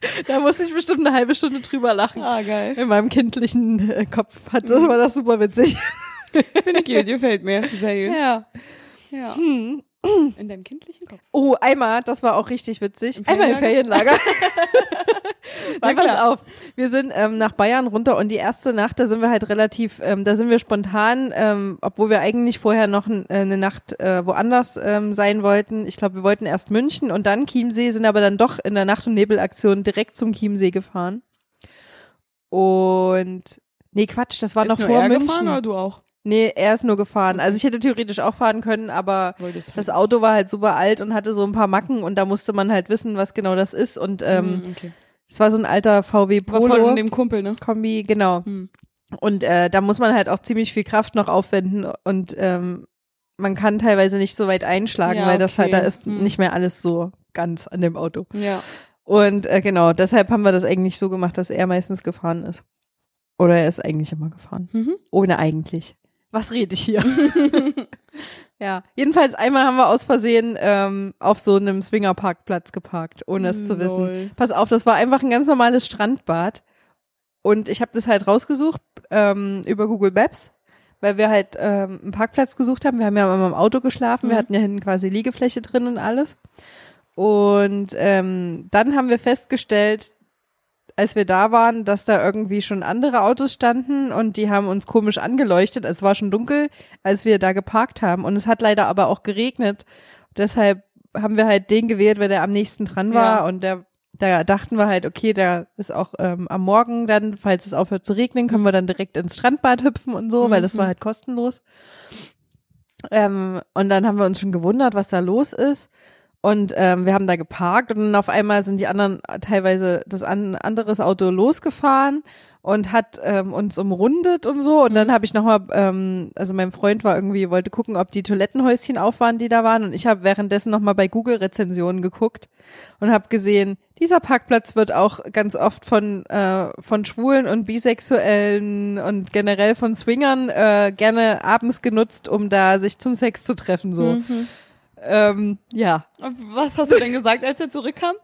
Da musste ich bestimmt eine halbe Stunde drüber lachen. Ah, geil. In meinem kindlichen äh, Kopf hat das war das super witzig. Finde ich gut, gefällt mir. Sehr gut. Ja. Ja. Hm. In deinem kindlichen Kopf. Oh, einmal, das war auch richtig witzig. Im Einmal im Ferienlager. Nee, pass auf. Wir sind ähm, nach Bayern runter und die erste Nacht, da sind wir halt relativ, ähm, da sind wir spontan, ähm, obwohl wir eigentlich vorher noch äh, eine Nacht äh, woanders ähm, sein wollten. Ich glaube, wir wollten erst München und dann Chiemsee, sind aber dann doch in der Nacht- und Nebelaktion direkt zum Chiemsee gefahren. Und nee, Quatsch, das war Ist noch nur vor er München. gefahren oder du auch? Nee, er ist nur gefahren. Also ich hätte theoretisch auch fahren können, aber das Auto war halt super alt und hatte so ein paar Macken und da musste man halt wissen, was genau das ist. Und ähm, Hm, okay. es war so ein alter VW War Polo in dem Kumpel, ne? Kombi, genau. Hm. Und äh, da muss man halt auch ziemlich viel Kraft noch aufwenden und ähm, man kann teilweise nicht so weit einschlagen, Ja, weil das halt, da ist Hm. nicht mehr alles so ganz an dem Auto. Ja. Und äh, genau, deshalb haben wir das eigentlich so gemacht, dass er meistens gefahren ist. Oder er ist eigentlich immer gefahren. Mhm. Ohne eigentlich. Was rede ich hier? ja, jedenfalls einmal haben wir aus Versehen ähm, auf so einem Swingerparkplatz geparkt, ohne es zu wissen. Pass auf, das war einfach ein ganz normales Strandbad. Und ich habe das halt rausgesucht ähm, über Google Maps. weil wir halt ähm, einen Parkplatz gesucht haben. Wir haben ja immer im Auto geschlafen, wir Mhm. hatten ja hinten quasi Liegefläche drin und alles. Und ähm, dann haben wir festgestellt, als wir da waren, dass da irgendwie schon andere Autos standen und die haben uns komisch angeleuchtet. Es war schon dunkel, als wir da geparkt haben. Und es hat leider aber auch geregnet. Deshalb haben wir halt den gewählt, weil der am nächsten dran war. Ja. Und der, da dachten wir halt, okay, der ist auch ähm, am Morgen dann, falls es aufhört zu regnen, können wir dann direkt ins Strandbad hüpfen und so, weil das war halt kostenlos. Ähm, und dann haben wir uns schon gewundert, was da los ist. Und ähm, wir haben da geparkt und dann auf einmal sind die anderen teilweise das an, anderes Auto losgefahren und hat ähm, uns umrundet und so. Und dann habe ich nochmal, ähm, also mein Freund war irgendwie, wollte gucken, ob die Toilettenhäuschen auf waren, die da waren. Und ich habe währenddessen nochmal bei Google Rezensionen geguckt und habe gesehen, dieser Parkplatz wird auch ganz oft von, äh, von Schwulen und Bisexuellen und generell von Swingern äh, gerne abends genutzt, um da sich zum Sex zu treffen. So. Mhm. Ähm, ja. Was hast du denn gesagt, als er zurückkam?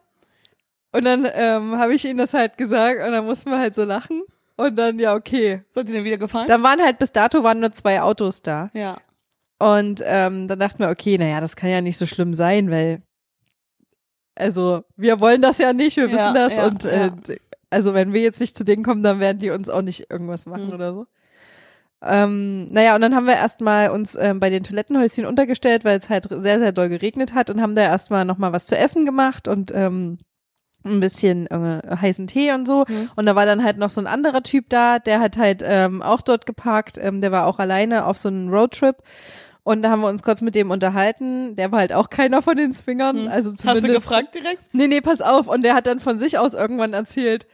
Und dann ähm, habe ich ihnen das halt gesagt und dann mussten wir halt so lachen. Und dann, ja, okay. Seid ihr denn wieder gefahren? Dann waren halt bis dato waren nur zwei Autos da. ja. Und ähm, dann dachten wir, okay, naja, das kann ja nicht so schlimm sein, weil also wir wollen das ja nicht, wir Ja, wissen das ja, und äh, ja. also wenn wir jetzt nicht zu denen kommen, dann werden die uns auch nicht irgendwas machen Mhm. oder so. Ähm, naja, und dann haben wir erstmal uns ähm, bei den Toilettenhäuschen untergestellt, weil es halt sehr, sehr doll geregnet hat und haben da erstmal nochmal was zu essen gemacht und ähm, ein bisschen äh, heißen Tee und so. Mhm. Und da war dann halt noch so ein anderer Typ da, der hat halt ähm, auch dort geparkt, ähm, der war auch alleine auf so einem Roadtrip. Und da haben wir uns kurz mit dem unterhalten. Der war halt auch keiner von den Swingern. Hm. Also Hast zumindest. du gefragt direkt? Nee, nee, pass auf. Und der hat dann von sich aus irgendwann erzählt,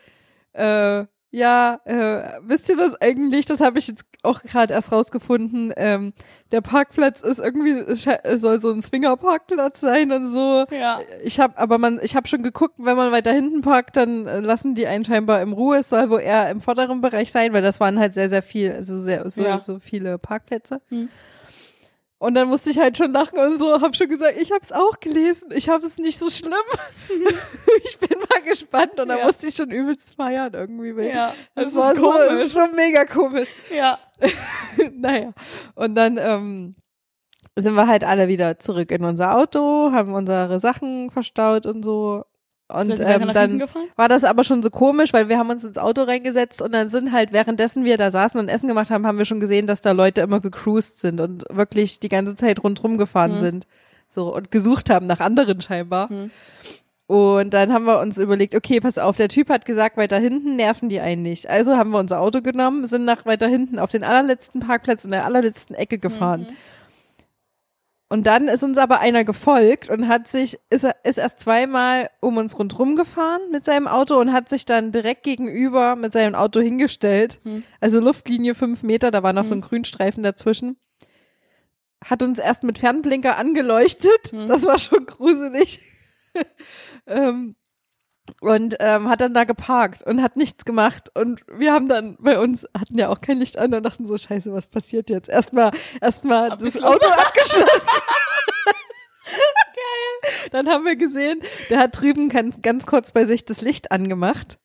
äh, ja, äh, wisst ihr das eigentlich? Das habe ich jetzt auch gerade erst rausgefunden. Ähm, der Parkplatz ist irgendwie, soll so ein Swinger-Parkplatz sein und so. Ja. Ich habe, aber man, ich habe schon geguckt, wenn man weiter hinten parkt, dann äh, lassen die einen scheinbar im Ruhe. Es soll wohl eher im vorderen Bereich sein, weil das waren halt sehr, sehr viel, also sehr, so, Ja. so viele Parkplätze. Hm. Und dann musste ich halt schon lachen und so, habe schon gesagt, ich habe es auch gelesen, ich habe es nicht so schlimm. ich bin mal gespannt und dann Ja. musste ich schon übelst feiern irgendwie. weil Ja, das, das war so, komisch. ist so mega komisch. Ja. naja, und dann ähm, sind wir halt alle wieder zurück in unser Auto, haben unsere Sachen verstaut und so. Und ähm, dann war das aber schon so komisch, weil wir haben uns ins Auto reingesetzt und dann sind halt, währenddessen wir da saßen und Essen gemacht haben, haben wir schon gesehen, dass da Leute immer gecruised sind und wirklich die ganze Zeit rundrum gefahren Mhm. sind. So, und gesucht haben nach anderen scheinbar. Mhm. Und dann haben wir uns überlegt, okay, pass auf, der Typ hat gesagt, weiter hinten nerven die einen nicht. Also haben wir unser Auto genommen, sind nach weiter hinten auf den allerletzten Parkplatz in der allerletzten Ecke gefahren. Mhm. Und dann ist uns aber einer gefolgt und hat sich, ist, ist erst zweimal um uns rundrum gefahren mit seinem Auto und hat sich dann direkt gegenüber mit seinem Auto hingestellt. Hm. Also Luftlinie fünf Meter, da war noch so ein Grünstreifen dazwischen. Hat uns erst mit Fernblinker angeleuchtet. Hm. Das war schon gruselig. ähm, und ähm, hat dann da geparkt und hat nichts gemacht. Und wir haben dann bei uns, hatten ja auch kein Licht an und dachten so, scheiße, was passiert jetzt? Erstmal, erstmal das. Auto abgeschlossen. Geil. Dann haben wir gesehen, der hat drüben ganz kurz bei sich das Licht angemacht.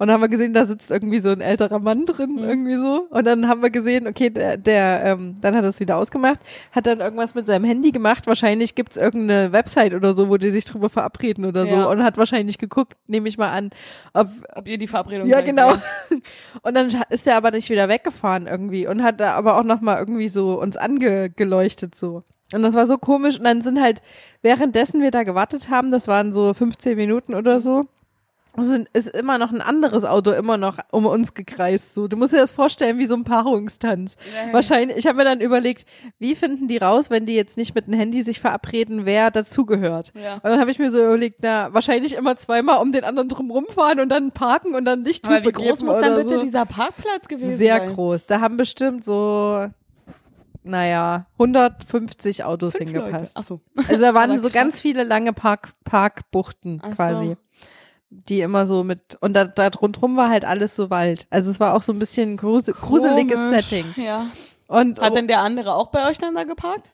Und dann haben wir gesehen, da sitzt irgendwie so ein älterer Mann drin, Mhm. irgendwie so. Und dann haben wir gesehen, okay, der, der ähm, dann hat er es wieder ausgemacht, hat dann irgendwas mit seinem Handy gemacht. Wahrscheinlich gibt's irgendeine Website oder so, wo die sich drüber verabreden oder so. Ja. Und hat wahrscheinlich geguckt, nehme ich mal an, ob, Ob ihr die Verabredung ja, genau. Und dann ist er aber nicht wieder weggefahren irgendwie und hat da aber auch noch mal irgendwie so uns angeleuchtet so. Und das war so komisch. Und dann sind halt, währenddessen wir da gewartet haben, das waren so 15 Minuten oder so, sind, ist immer noch ein anderes Auto immer noch um uns gekreist. So, du musst dir das vorstellen wie so ein Paarungstanz. Ja. Wahrscheinlich, ich habe mir dann überlegt, wie finden die raus, wenn die jetzt nicht mit dem Handy sich verabreden, wer dazugehört. Ja. Und dann habe ich mir so überlegt, na, wahrscheinlich immer zweimal um den anderen drum rumfahren und dann parken und dann Lichthupe Aber wie groß muss dann bitte so. dieser Parkplatz gewesen Sehr sein? groß. Da haben bestimmt so, naja, 150 Autos Fünf hingepasst. Leute. Ach so. Also da waren so ganz viele lange Park, Parkbuchten Ach so. Die immer so mit, und da, da rundrum war halt alles so Wald. Also es war auch so ein bisschen gruse, gruseliges Komisch. Setting. Ja. Und, Hat denn der andere auch bei euch dann da geparkt?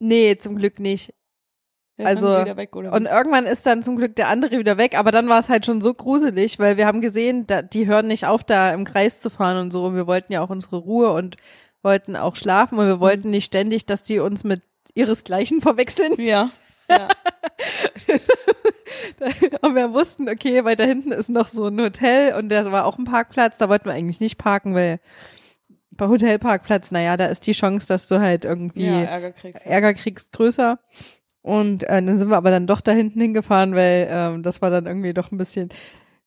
nee, zum Glück nicht. Der Also, weg? Und irgendwann ist dann zum Glück der andere wieder weg, aber dann war es halt schon so gruselig, weil wir haben gesehen, da, die hören nicht auf, da im Kreis zu fahren und so. Und wir wollten ja auch unsere Ruhe und wollten auch schlafen und wir wollten nicht ständig, dass die uns mit ihresgleichen verwechseln. Ja. Ja. Und wir wussten, okay, weiter hinten ist noch so ein Hotel und da war auch ein Parkplatz. Da wollten wir eigentlich nicht parken, weil bei Hotelparkplatz, naja, da ist die Chance, dass du halt irgendwie ja, Ärger kriegst. Ärger kriegst, größer. Und äh, dann sind wir aber dann doch da hinten hingefahren, weil ähm, das war dann irgendwie doch ein bisschen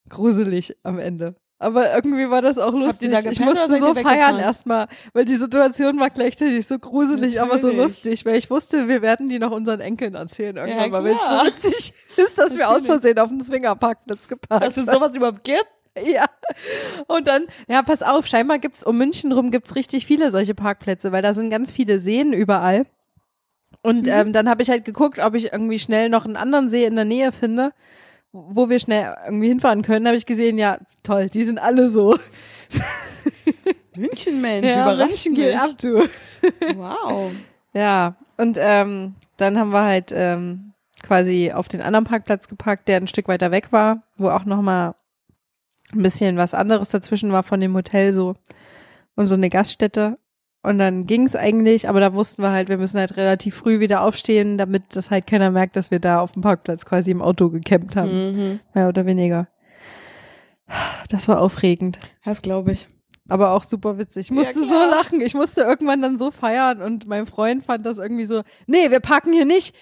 gruselig am Ende. Aber irgendwie war das auch lustig. ich musste so feiern erstmal, weil die Situation war gleichzeitig so gruselig, aber so Natürlich. lustig, weil ich wusste, wir werden die noch unseren Enkeln erzählen irgendwann Ja, mal, weil es so witzig ist, dass wir aus Natürlich. Versehen auf dem Swingerparkplatz geparkt Dass es sowas überhaupt gibt? ja. Und dann, ja, pass auf, scheinbar gibt's um München rum gibt's richtig viele solche Parkplätze, weil da sind ganz viele Seen überall. Und Mhm. ähm, dann habe ich halt geguckt, ob ich irgendwie schnell noch einen anderen See in der Nähe finde, wo wir schnell irgendwie hinfahren können. Habe ich gesehen, ja, toll, die sind alle so. München, Mensch, Ja, überrascht München mich. geht ab, du. Wow. Ja, und ähm, dann haben wir halt ähm, quasi auf den anderen Parkplatz geparkt, der ein Stück weiter weg war, wo auch noch mal ein bisschen was anderes dazwischen war von dem Hotel so und so eine Gaststätte. Und dann ging's eigentlich, aber da wussten wir halt, wir müssen halt relativ früh wieder aufstehen, damit das halt keiner merkt, dass wir da auf dem Parkplatz quasi im Auto gecampt haben, Mhm. mehr oder weniger. Das war aufregend. Das glaube ich. Aber auch super witzig. Ich Ja, musste so klar. lachen. Ich musste irgendwann dann so feiern und mein Freund fand das irgendwie so, nee, wir parken hier nicht.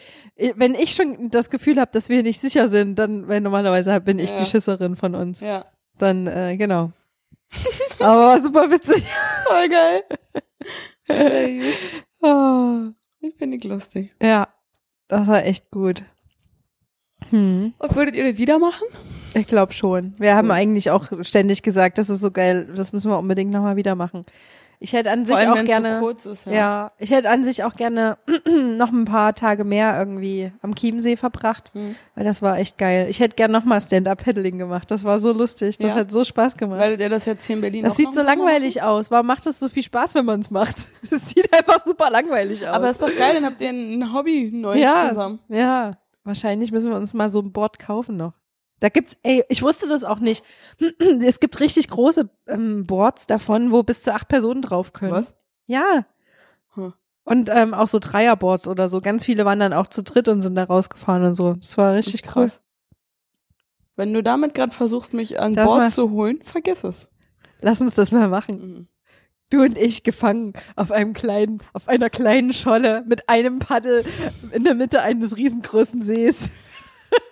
Wenn ich schon das Gefühl habe, dass wir nicht sicher sind, dann, weil normalerweise bin ich Ja. die Schisserin von uns. Ja. Dann, äh, genau. Aber super witzig. Voll geil. Oh, ich finde ich lustig. ja, das war echt gut. Hm. Und würdet ihr das wieder machen? Ich glaube schon. Wir haben Cool. eigentlich auch ständig gesagt, das ist so geil, das müssen wir unbedingt nochmal wieder machen. Ich hätte an sich allem, auch gerne. ist. Ja. Ja, ich hätte an sich auch gerne noch ein paar Tage mehr irgendwie am Chiemsee verbracht, Hm. weil das war echt geil. Ich hätte gern noch mal Stand-Up-Paddling gemacht. Das war so lustig. Das Ja. hat so Spaß gemacht. Werdet ihr das jetzt hier in Berlin das sieht so machen? langweilig aus. Warum macht das so viel Spaß, wenn man es macht? Das sieht einfach super langweilig aus. Aber ist doch geil, dann habt ihr ein Hobby neu ja, zusammen. ja. Wahrscheinlich müssen wir uns mal so ein Board kaufen noch. Da gibt's, ey, ich wusste das auch nicht. Es gibt richtig große ähm, Boards davon, wo bis zu acht Personen drauf können. Was? Ja. Hm. Und ähm, auch so Dreierboards oder so. Ganz viele waren dann auch zu dritt und sind da rausgefahren und so. Das war richtig Krass. krass. Wenn du damit gerade versuchst, mich an Das Bord mal- zu holen, vergiss es. Lass uns das mal machen. Mhm. Du und ich gefangen auf einem kleinen, auf einer kleinen Scholle mit einem Paddel in der Mitte eines riesengroßen Sees.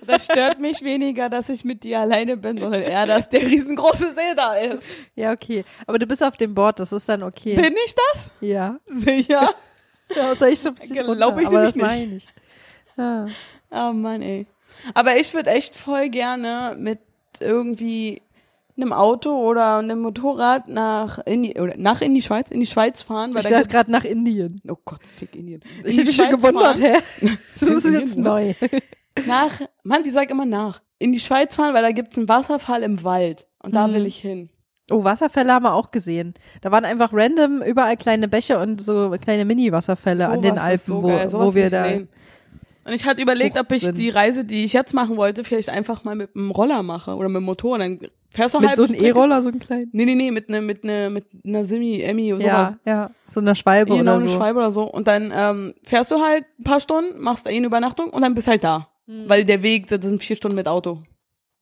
Das stört mich weniger, dass ich mit dir alleine bin, sondern eher, dass der riesengroße See da ist. Ja, okay. Aber du bist auf dem Board, das ist dann okay. Bin ich das? ja. Sicher? Ja, außer ich schub's dich Glaub runter, ich aber das meine ich nicht. Ja. Oh Mann, ey. Aber ich würde echt voll gerne mit irgendwie einem Auto oder einem Motorrad nach in die, oder nach in die Schweiz, in die Schweiz fahren, weil Ich da dachte gerade nach Indien. oh Gott, fick Indien. In Ich hätte mich schon gewundert, hä? Das ist jetzt neu. Nach, Mann, wie sag immer nach? In die Schweiz fahren, weil da gibt's einen Wasserfall im Wald und da Mhm. will ich hin. Oh, Wasserfälle haben wir auch gesehen. Da waren einfach random überall kleine Bäche und so kleine Mini-Wasserfälle an den Alpen, so wo, wo wir da. sehen. Und ich hatte überlegt, ob ich die Reise, die ich jetzt machen wollte, vielleicht einfach mal mit einem Roller mache oder mit dem Motorrad. Dann fährst du Mit halbe so einem E-Roller, so einen kleinen. Nee, nee, nee, mit einer mit ne, mit einer Simi, Emmy oder Ja, ja. So einer Schwalbe genau, oder eine so. Schwalbe oder so. Und dann ähm, fährst du halt ein paar Stunden, machst da eh eine Übernachtung und dann bist halt da. Hm. Weil der Weg, das sind vier Stunden mit Auto.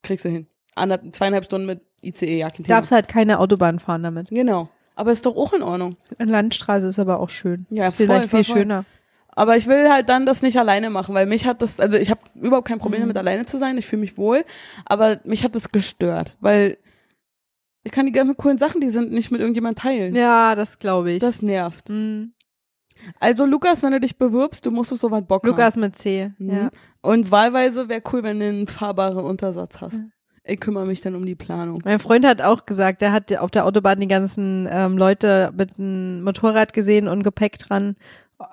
Kriegst du hin. Ander, zweieinhalb Stunden mit ICE, ja, kein Du Thema. darfst halt keine Autobahn fahren damit. Genau. Aber ist doch auch in Ordnung. Eine Landstraße ist aber auch schön. Ja, ist vielleicht voll, viel voll. schöner. Aber ich will halt dann das nicht alleine machen, weil mich hat das, also ich habe überhaupt kein Problem Mhm. damit, alleine zu sein. Ich fühle mich wohl. Aber mich hat das gestört, weil ich kann die ganzen coolen Sachen, die sind nicht mit irgendjemand teilen. Ja, das glaube ich. Das nervt. Hm. Also Lukas, wenn du dich bewirbst, du musst auf so weit Bock haben. Lukas mit C. Mhm. Ja. Und wahlweise wäre cool, wenn du einen fahrbaren Untersatz hast. Ich kümmere mich dann um die Planung. Mein Freund hat auch gesagt, er hat auf der Autobahn die ganzen ähm, Leute mit einem Motorrad gesehen und Gepäck dran.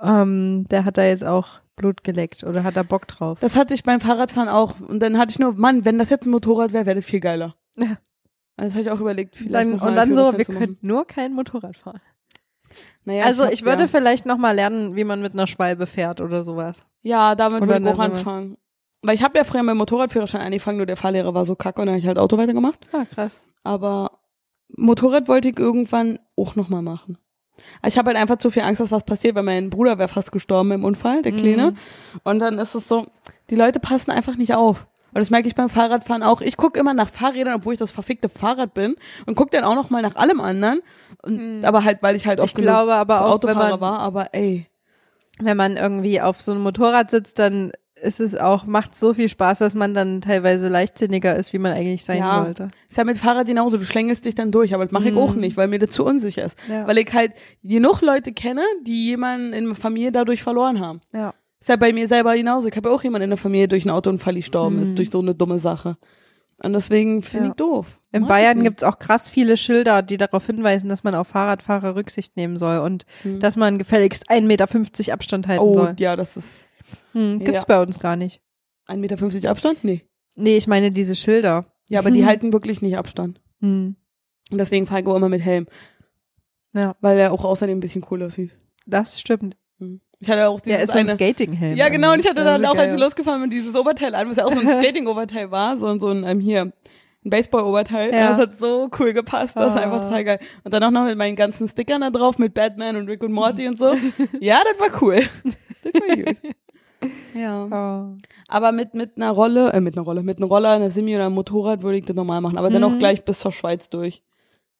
Ähm, der hat da jetzt auch Blut geleckt oder hat da Bock drauf. Das hatte ich beim Fahrradfahren auch. Und dann hatte ich nur, Mann, wenn das jetzt ein Motorrad wäre, wäre das viel geiler. Ja. Das habe ich auch überlegt. Vielleicht Dann, und dann so, wir können nur kein Motorrad fahren. Naja, also hab- ich würde ja. vielleicht noch mal lernen, wie man mit einer Schwalbe fährt oder sowas. Ja, damit Oder würde ich auch anfangen. Weil ich habe ja früher mit dem Motorradführerschein angefangen, nur der Fahrlehrer war so kacke und dann habe ich halt Auto weitergemacht. Ah, krass. Aber Motorrad wollte ich irgendwann auch nochmal machen. Ich habe halt einfach zu viel Angst, dass was passiert, weil mein Bruder wäre fast gestorben im Unfall, der Kleine. Mhm. Und dann ist es so, die Leute passen einfach nicht auf. Und das merke ich beim Fahrradfahren auch. Ich gucke immer nach Fahrrädern, obwohl ich das verfickte Fahrrad bin und gucke dann auch noch mal nach allem anderen. Und, Aber halt, weil ich halt Ich oft genug glaube aber auch, wenn Autofahrer man, war. Aber ey, wenn man irgendwie auf so einem Motorrad sitzt, dann ist es auch, macht so viel Spaß, dass man dann teilweise leichtsinniger ist, wie man eigentlich sein Ja. sollte. ist ja mit Fahrrad genauso. Du schlängelst dich dann durch. Aber das mache ich auch nicht, weil mir das zu unsicher ist. Ja. Weil ich halt genug Leute kenne, die jemanden in der Familie dadurch verloren haben. Ja. Ist ja bei mir selber genauso. Ich habe ja auch jemanden in der Familie durch einen Autounfall gestorben Mhm. ist, durch so eine dumme Sache. Und deswegen finde Ja. ich doof. In Mag Bayern gibt's auch krass viele Schilder, die darauf hinweisen, dass man auf Fahrradfahrer Rücksicht nehmen soll und dass man gefälligst 1,50 Meter Abstand halten Hm. Oh, soll. ja, das ist Hm, gibt's ja. bei uns gar nicht. 1,50 Meter Abstand? Nee. Nee, ich meine diese Schilder. Ja, aber die halten wirklich nicht Abstand. Hm. Und deswegen fahre ich auch immer mit Helm. Ja. Weil er auch außerdem ein bisschen cool aussieht. Das stimmt. Ich hatte auch dieses ist so ein. Skatinghelm. Ja, genau, und ich hatte dann ist auch, als geil. sie losgefahren bin, dieses Oberteil an, was ja auch so ein Skating-Oberteil war, so, so ein, ähm, hier, ein Baseball-Oberteil. Ja. Das hat so cool gepasst, das ist Ah. einfach total geil. Und dann auch noch mit meinen ganzen Stickern da drauf, mit Batman und Rick und Morty und so. Ja, das war cool. Das war gut. Ja. Oh. Aber mit, mit einer Rolle, äh, mit einer Rolle, mit einem Roller, einer Simi oder einem Motorrad würde ich das normal machen, aber dann auch Mhm. gleich bis zur Schweiz durch.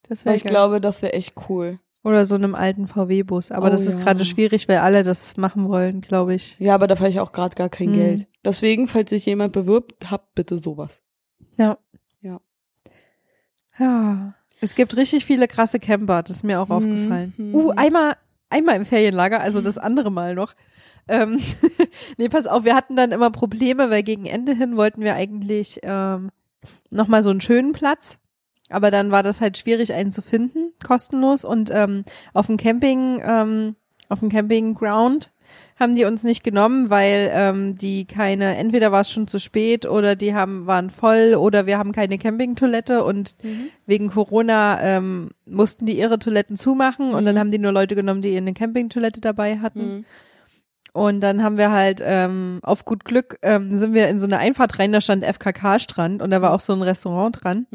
Das Weil wäre ich glaube, das wäre echt cool. Oder so einem alten VW-Bus. Aber Oh, das ist ja. gerade schwierig, weil alle das machen wollen, glaube ich. Ja, aber dafür habe ich auch gerade gar kein Mhm. Geld. Deswegen, falls sich jemand bewirbt, habt bitte sowas. Ja. Ja. Ja. Es gibt richtig viele krasse Camper, das ist mir auch Mhm. aufgefallen. Uh, einmal, einmal im Ferienlager, also das andere Mal noch. Ähm, nee, pass auf, wir hatten dann immer Probleme, weil gegen Ende hin wollten wir eigentlich ähm, nochmal so einen schönen Platz. Aber dann war das halt schwierig, einen zu finden, kostenlos. Und ähm, auf dem Camping, ähm, auf dem Campingground haben die uns nicht genommen, weil ähm, die keine, entweder war es schon zu spät oder die haben waren voll oder wir haben keine Campingtoilette und wegen Corona ähm, mussten die ihre Toiletten zumachen und dann haben die nur Leute genommen, die eine Campingtoilette dabei hatten. Mhm. Und dann haben wir halt ähm, auf gut Glück ähm, sind wir in so eine Einfahrt rein, da stand FKK-Strand und da war auch so ein Restaurant dran.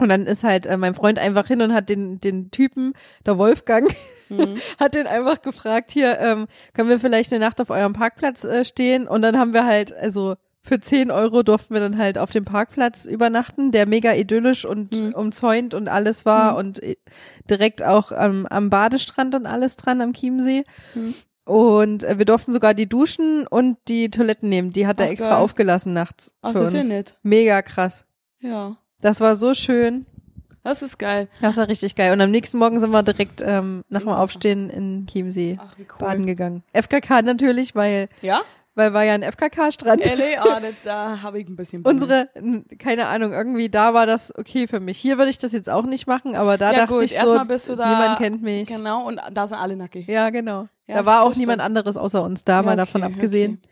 Und dann ist halt äh, mein Freund einfach hin und hat den den Typen, der Wolfgang, Mhm. hat den einfach gefragt, hier, ähm, können wir vielleicht eine Nacht auf eurem Parkplatz äh, stehen? Und dann haben wir halt, also für 10 Euro durften wir dann halt auf dem Parkplatz übernachten, der mega idyllisch und Mhm. umzäunt und alles war Mhm. und äh, direkt auch am am Badestrand und alles dran am Chiemsee. Mhm. Und äh, wir durften sogar die Duschen und die Toiletten nehmen. Die hat er Ach, extra geil. aufgelassen nachts Ach, für das ist ja nett. Mega krass. Ja. Das war so schön. Das ist geil. Das war richtig geil. Und am nächsten Morgen sind wir direkt ähm, nach dem. Aufstehen in Chiemsee Ach, cool. baden gegangen. FKK natürlich, weil, Ja? weil war ja ein FKK-Strand. LA, ah, da habe ich ein bisschen Bock. Unsere, keine Ahnung, irgendwie da war das okay für mich. Hier würde ich das jetzt auch nicht machen, aber da ja, dachte gut, ich so, bist du da. niemand kennt mich. Genau, und da sind alle nackig. Ja, genau. Ja, da war auch niemand anderes außer uns da, mal Ja, davon okay, abgesehen, okay.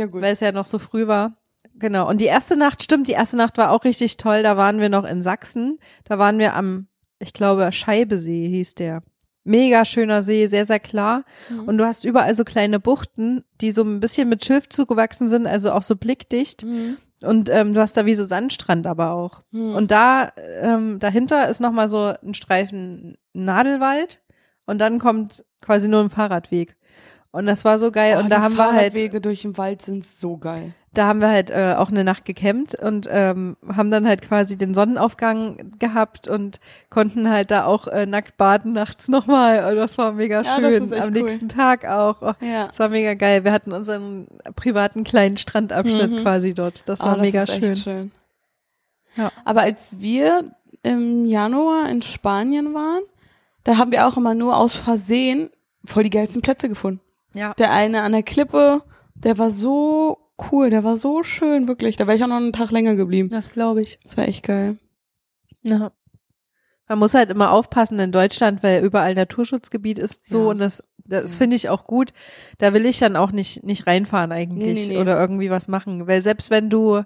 Ja, gut. weil es ja noch so früh war. Genau. Und die erste Nacht, stimmt, die erste Nacht war auch richtig toll. Da waren wir noch in Sachsen. Da waren wir am, ich glaube, Scheibesee hieß der. Mega schöner See, sehr, sehr klar. Mhm. Und du hast überall so kleine Buchten, die so ein bisschen mit Schilf zugewachsen sind, also auch so blickdicht. Mhm. Und ähm, du hast da wie so Sandstrand aber auch. Mhm. Und da, ähm, dahinter ist nochmal so ein Streifen Nadelwald und dann kommt quasi nur ein Fahrradweg. Und das war so geil. Oh, und da haben wir halt, Fahrradwege durch den Wald sind so geil. Da haben wir halt äh, auch eine Nacht gecampt und ähm, haben dann halt quasi den Sonnenaufgang gehabt und konnten halt da auch äh, nackt baden nachts nochmal. Und das war mega Ja, das schön. Am cool. nächsten Tag auch. Oh, Ja. das war mega geil. Wir hatten unseren privaten kleinen Strandabschnitt Mhm. quasi dort. Das war Oh, mega ist schön. schön. Ja. Aber als wir im Januar in Spanien waren, da haben wir auch immer nur aus Versehen voll die geilsten Plätze gefunden. Ja. Der eine an der Klippe, der war so cool, der war so schön, wirklich. Da wäre ich auch noch einen Tag länger geblieben. Das glaube ich. Das war echt geil. Ja. Man muss halt immer aufpassen in Deutschland, weil überall Naturschutzgebiet ist so Ja. und das, das finde ich auch gut. Da will ich dann auch nicht, nicht reinfahren eigentlich Nee, nee, nee. oder irgendwie was machen. Weil selbst wenn du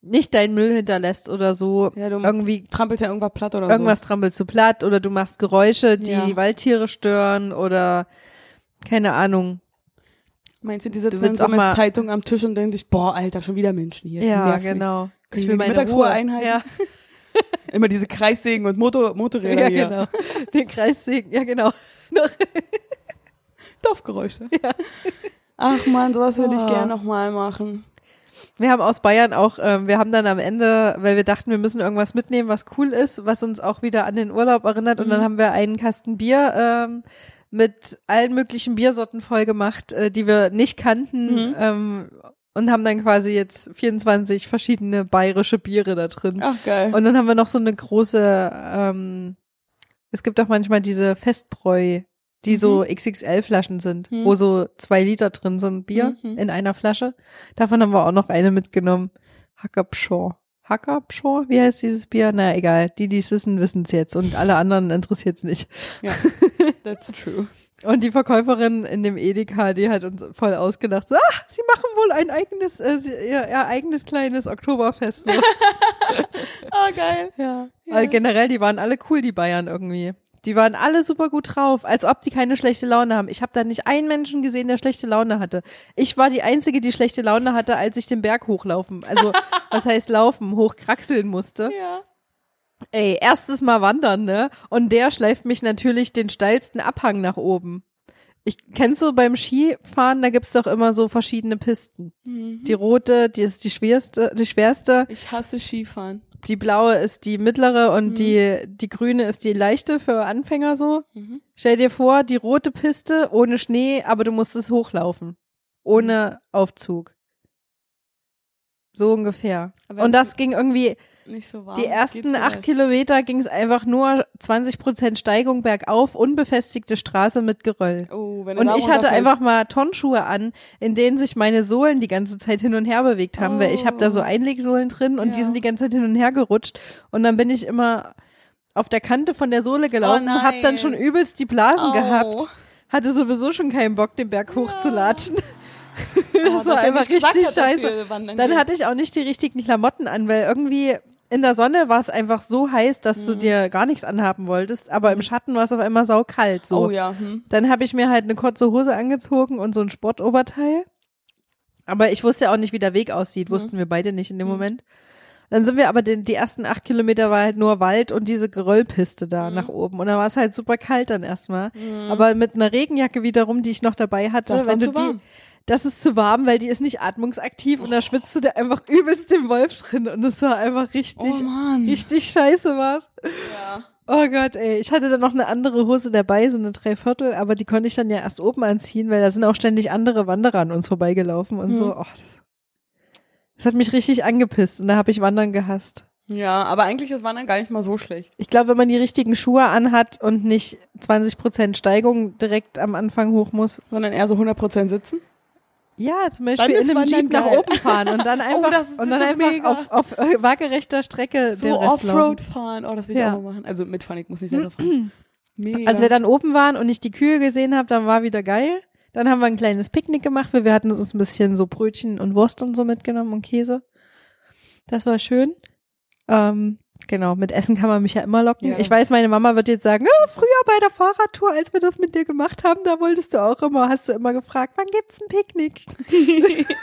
nicht deinen Müll hinterlässt oder so, Ja, du irgendwie trampelst ja irgendwas platt oder irgendwas trampelst du platt oder du machst Geräusche, die Ja. Waldtiere stören oder keine Ahnung. Meinst du, die sitzen Du dann so mit Zeitung am Tisch und denken sich, boah, Alter, schon wieder Menschen hier. Ja, genau. Können wir die Mittagsruhe einhalten? Ja. Immer diese Kreissägen und Motor, Motorräder Ja, hier. genau. Den Kreissägen, ja, genau. Dorfgeräusche. Ach man, sowas würde ich Oh. gerne nochmal machen. Wir haben aus Bayern auch, ähm, wir haben dann am Ende, weil wir dachten, wir müssen irgendwas mitnehmen, was cool ist, was uns auch wieder an den Urlaub erinnert. Und dann haben wir einen Kasten Bier ähm, mit allen möglichen Biersorten voll gemacht, äh, die wir nicht kannten. Ähm, und haben dann quasi jetzt 24 verschiedene bayerische Biere da drin. Ach geil. Und dann haben wir noch so eine große, ähm, es gibt auch manchmal diese Festbräu, die so XXL-Flaschen sind, Mhm. wo so zwei Liter drin sind Bier Mhm. in einer Flasche. Davon haben wir auch noch eine mitgenommen. Hackerpshaw. Hackerpshaw? Wie heißt dieses Bier? Na egal. Die, die es wissen, wissen es jetzt. Und alle anderen interessiert es nicht. ja, that's true. Und die Verkäuferin in dem Edeka, die hat uns voll ausgedacht. So, ah, sie machen wohl ein eigenes, äh, ihr, ihr eigenes kleines Oktoberfest. So. Ah, geil. Ja. Ja. Aber generell, die waren alle cool, die Bayern irgendwie. Die waren alle super gut drauf, als ob die keine schlechte Laune haben. Ich habe da nicht einen Menschen gesehen, der schlechte Laune hatte. Ich war die Einzige, die schlechte Laune hatte, als ich den Berg hochlaufen, also was heißt laufen, hochkraxeln musste. Ja. Ey, erstes Mal wandern, ne? Und der schleift mich natürlich den steilsten Abhang nach oben. Ich kennst du beim Skifahren, da gibt's doch immer so verschiedene Pisten. Die rote, die ist die schwerste, die schwerste. Ich hasse Skifahren. Die blaue ist die mittlere und Mhm. die, die grüne ist die leichte für Anfänger so. Mhm. Stell dir vor, die rote Piste ohne Schnee, aber du musst es hochlaufen. Ohne Aufzug. So ungefähr. Aber und das das ging irgendwie, Nicht so warm. die ersten acht. Kilometer ging es einfach nur 20 Prozent Steigung bergauf, unbefestigte Straße mit Geröll. Oh, wenn Und ich hatte einfach mal Turnschuhe an, in denen sich meine Sohlen die ganze Zeit hin und her bewegt haben, weil ich habe da so Oh. Einlegsohlen drin und die Ja. sind die ganze Zeit hin und her gerutscht und dann bin ich immer auf der Kante von der Sohle gelaufen, Oh hab dann schon übelst die Blasen Au. gehabt, hatte sowieso schon keinen Bock, den Berg hochzulatschen. Oh, das war dass er einfach richtig scheiße. Dann hatte ich auch nicht die richtigen Klamotten an, weil irgendwie in der Sonne war es einfach so heiß, dass Mhm. du dir gar nichts anhaben wolltest, aber im Schatten war es auf einmal saukalt. So. Oh ja. Hm. Dann habe ich mir halt eine kurze Hose angezogen und so ein Sportoberteil. Aber ich wusste ja auch nicht, wie der Weg aussieht. Wussten wir beide nicht in dem Moment. Dann sind wir aber den, die ersten acht Kilometer war halt nur Wald und diese Geröllpiste da nach oben. Und da war es halt super kalt dann erstmal. Aber mit einer Regenjacke wiederum, die ich noch dabei hatte, Das wenn du die, warm. Das ist zu warm, weil die ist nicht atmungsaktiv und da schwitzt du da einfach übelst den Wolf drin und es war einfach richtig, Oh richtig scheiße war's. Ja. Oh Gott, ey. Ich hatte dann noch eine andere Hose dabei, so eine Dreiviertel, aber die konnte ich dann ja erst oben anziehen, weil da sind auch ständig andere Wanderer an uns vorbeigelaufen und so. Oh, das, das hat mich richtig angepisst und da habe ich Wandern gehasst. ja, aber eigentlich ist Wandern gar nicht mal so schlecht. Ich glaube, wenn man die richtigen Schuhe anhat und nicht 20 Prozent Steigung direkt am Anfang hoch muss. Sondern eher so 100% sitzen. Ja, zum Beispiel in einem Jeep nach oben fahren und dann einfach, das ist und dann einfach mega. auf, auf äh, waagerechter Strecke So den Rest. Offroad fahren. Oh, das will ich Ja. auch mal machen. Also mitfahren, ich muss nicht selber fahren. Mega. Als wir dann oben waren und ich die Kühe gesehen habe, dann war wieder geil. Dann haben wir ein kleines Picknick gemacht, weil wir hatten uns ein bisschen so Brötchen und Wurst und so mitgenommen und Käse. Das war schön. Ähm, genau, mit Essen kann man mich ja immer locken. Ja. Ich weiß, meine Mama wird jetzt sagen, ah, früher bei der Fahrradtour, als wir das mit dir gemacht haben, da wolltest du auch immer, hast du immer gefragt, wann gibt's ein Picknick?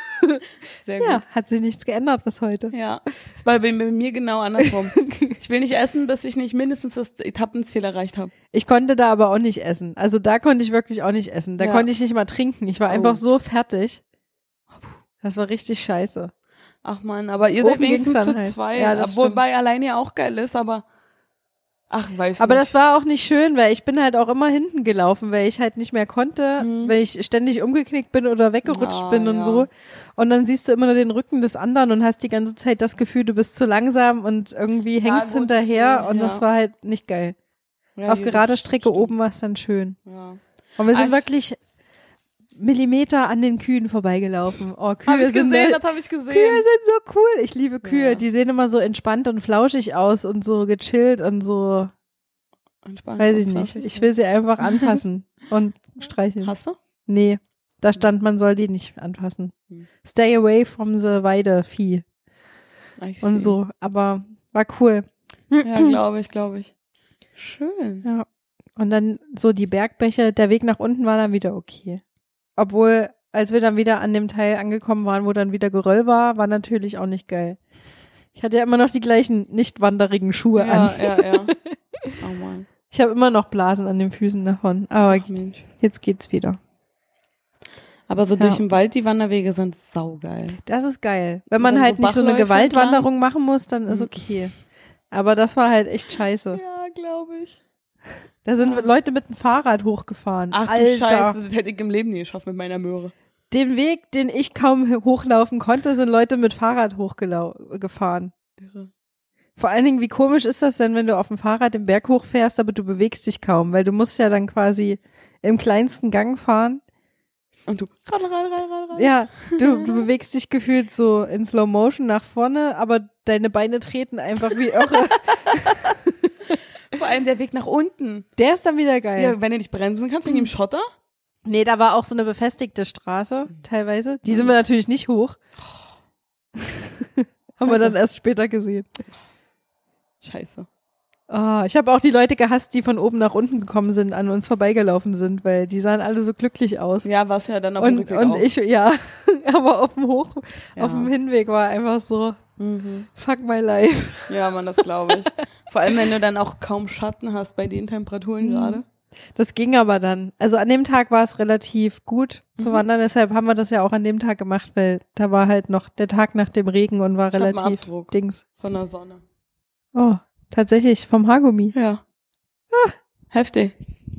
Sehr gut. Ja, hat sich nichts geändert bis heute. Ja, ist bei, bei mir genau andersrum. ich will nicht essen, bis ich nicht mindestens das Etappenziel erreicht habe. Ich konnte da aber auch nicht essen. Also da konnte ich wirklich auch nicht essen. Da Ja. konnte ich nicht mal trinken. Ich war Oh. einfach so fertig. Das war richtig scheiße. Ach man, aber ihr seid Oben ging's wenigstens zu halt. zweit. Ja, wobei alleine ja auch geil ist, aber ach, weiß Aber nicht. das war auch nicht schön, weil ich bin halt auch immer hinten gelaufen, weil ich halt nicht mehr konnte, Mhm. weil ich ständig umgeknickt bin oder weggerutscht Ah, bin und ja. so. Und dann siehst du immer nur den Rücken des anderen und hast die ganze Zeit das Gefühl, du bist zu langsam und irgendwie Ja, hängst gut, hinterher ja. und das war halt nicht geil. Ja, Auf das Strecke stimmt. oben war es dann schön. Ja. Und wir sind Ah, ich- wirklich Millimeter an den Kühen vorbeigelaufen. Oh, Kühe Hab ich sind gesehen, da- das habe ich gesehen. Kühe sind so cool. Ich liebe Kühe. Ja. Die sehen immer so entspannt und flauschig aus und so gechillt und so, Entspannt weiß ich nicht. Ich will sie einfach anfassen und streicheln. Hast du? Nee, da stand, man soll die nicht anfassen. Hm. Stay away from the Weidevieh Ich und so. Aber war cool. Ja, glaube ich, glaube ich. Schön. Ja. Und dann so die Bergbäche, der Weg nach unten war dann wieder okay. Obwohl, als wir dann wieder an dem Teil angekommen waren, wo dann wieder Geröll war, war natürlich auch nicht geil. Ich hatte ja immer noch die gleichen nicht wanderigen Schuhe Ja, an. ja, ja. Oh Mann. Ich habe immer noch Blasen an den Füßen davon. Aber Ach, jetzt geht's wieder. Aber so Ja. durch den Wald, die Wanderwege sind saugeil. Das ist geil. Wenn man halt so nicht so eine Gewaltwanderung machen muss, dann ist Mhm. okay. Aber das war halt echt scheiße. Ja, glaube ich. Da sind Leute mit dem Fahrrad hochgefahren. Ach Alter. Scheiße, das hätte ich im Leben nie geschafft mit meiner Möhre. Den Weg, den ich kaum hochlaufen konnte, sind Leute mit Fahrrad hochgefahren. Irre. Vor allen Dingen, wie komisch ist das denn, wenn du auf dem Fahrrad den Berg hochfährst, aber du bewegst dich kaum, weil du musst ja dann quasi im kleinsten Gang fahren. Und du, ran, ran, ran, ran, ran. Ja, du, du bewegst dich gefühlt so in Slow Motion nach vorne, aber deine Beine treten einfach wie irre. Vor allem der Weg nach unten. Der ist dann wieder geil. Ja, wenn du nicht bremsen kannst wegen dem Schotter. Nee, da war auch so eine befestigte Straße, teilweise. Die sind wir natürlich nicht hoch. Haben wir dann erst später gesehen. Scheiße. Ah, ich habe auch die Leute gehasst, die von oben nach unten gekommen sind, an uns vorbeigelaufen sind, weil die sahen alle so glücklich aus. Ja, warst du ja dann auf dem und Rückweg und auch. ich, ja, aber auf dem Hoch, Ja. auf dem Hinweg war einfach so, Mhm. fuck my life. Ja, Mann, das glaube ich. Vor allem, wenn du dann auch kaum Schatten hast bei den Temperaturen Mhm. gerade. Das ging aber dann. Also an dem Tag war es relativ gut zu Mhm. wandern, deshalb haben wir das ja auch an dem Tag gemacht, weil da war halt noch der Tag nach dem Regen und war Ich relativ Dings. von der Sonne. Oh, tatsächlich, vom Haargummi. Ja. Ah, heftig.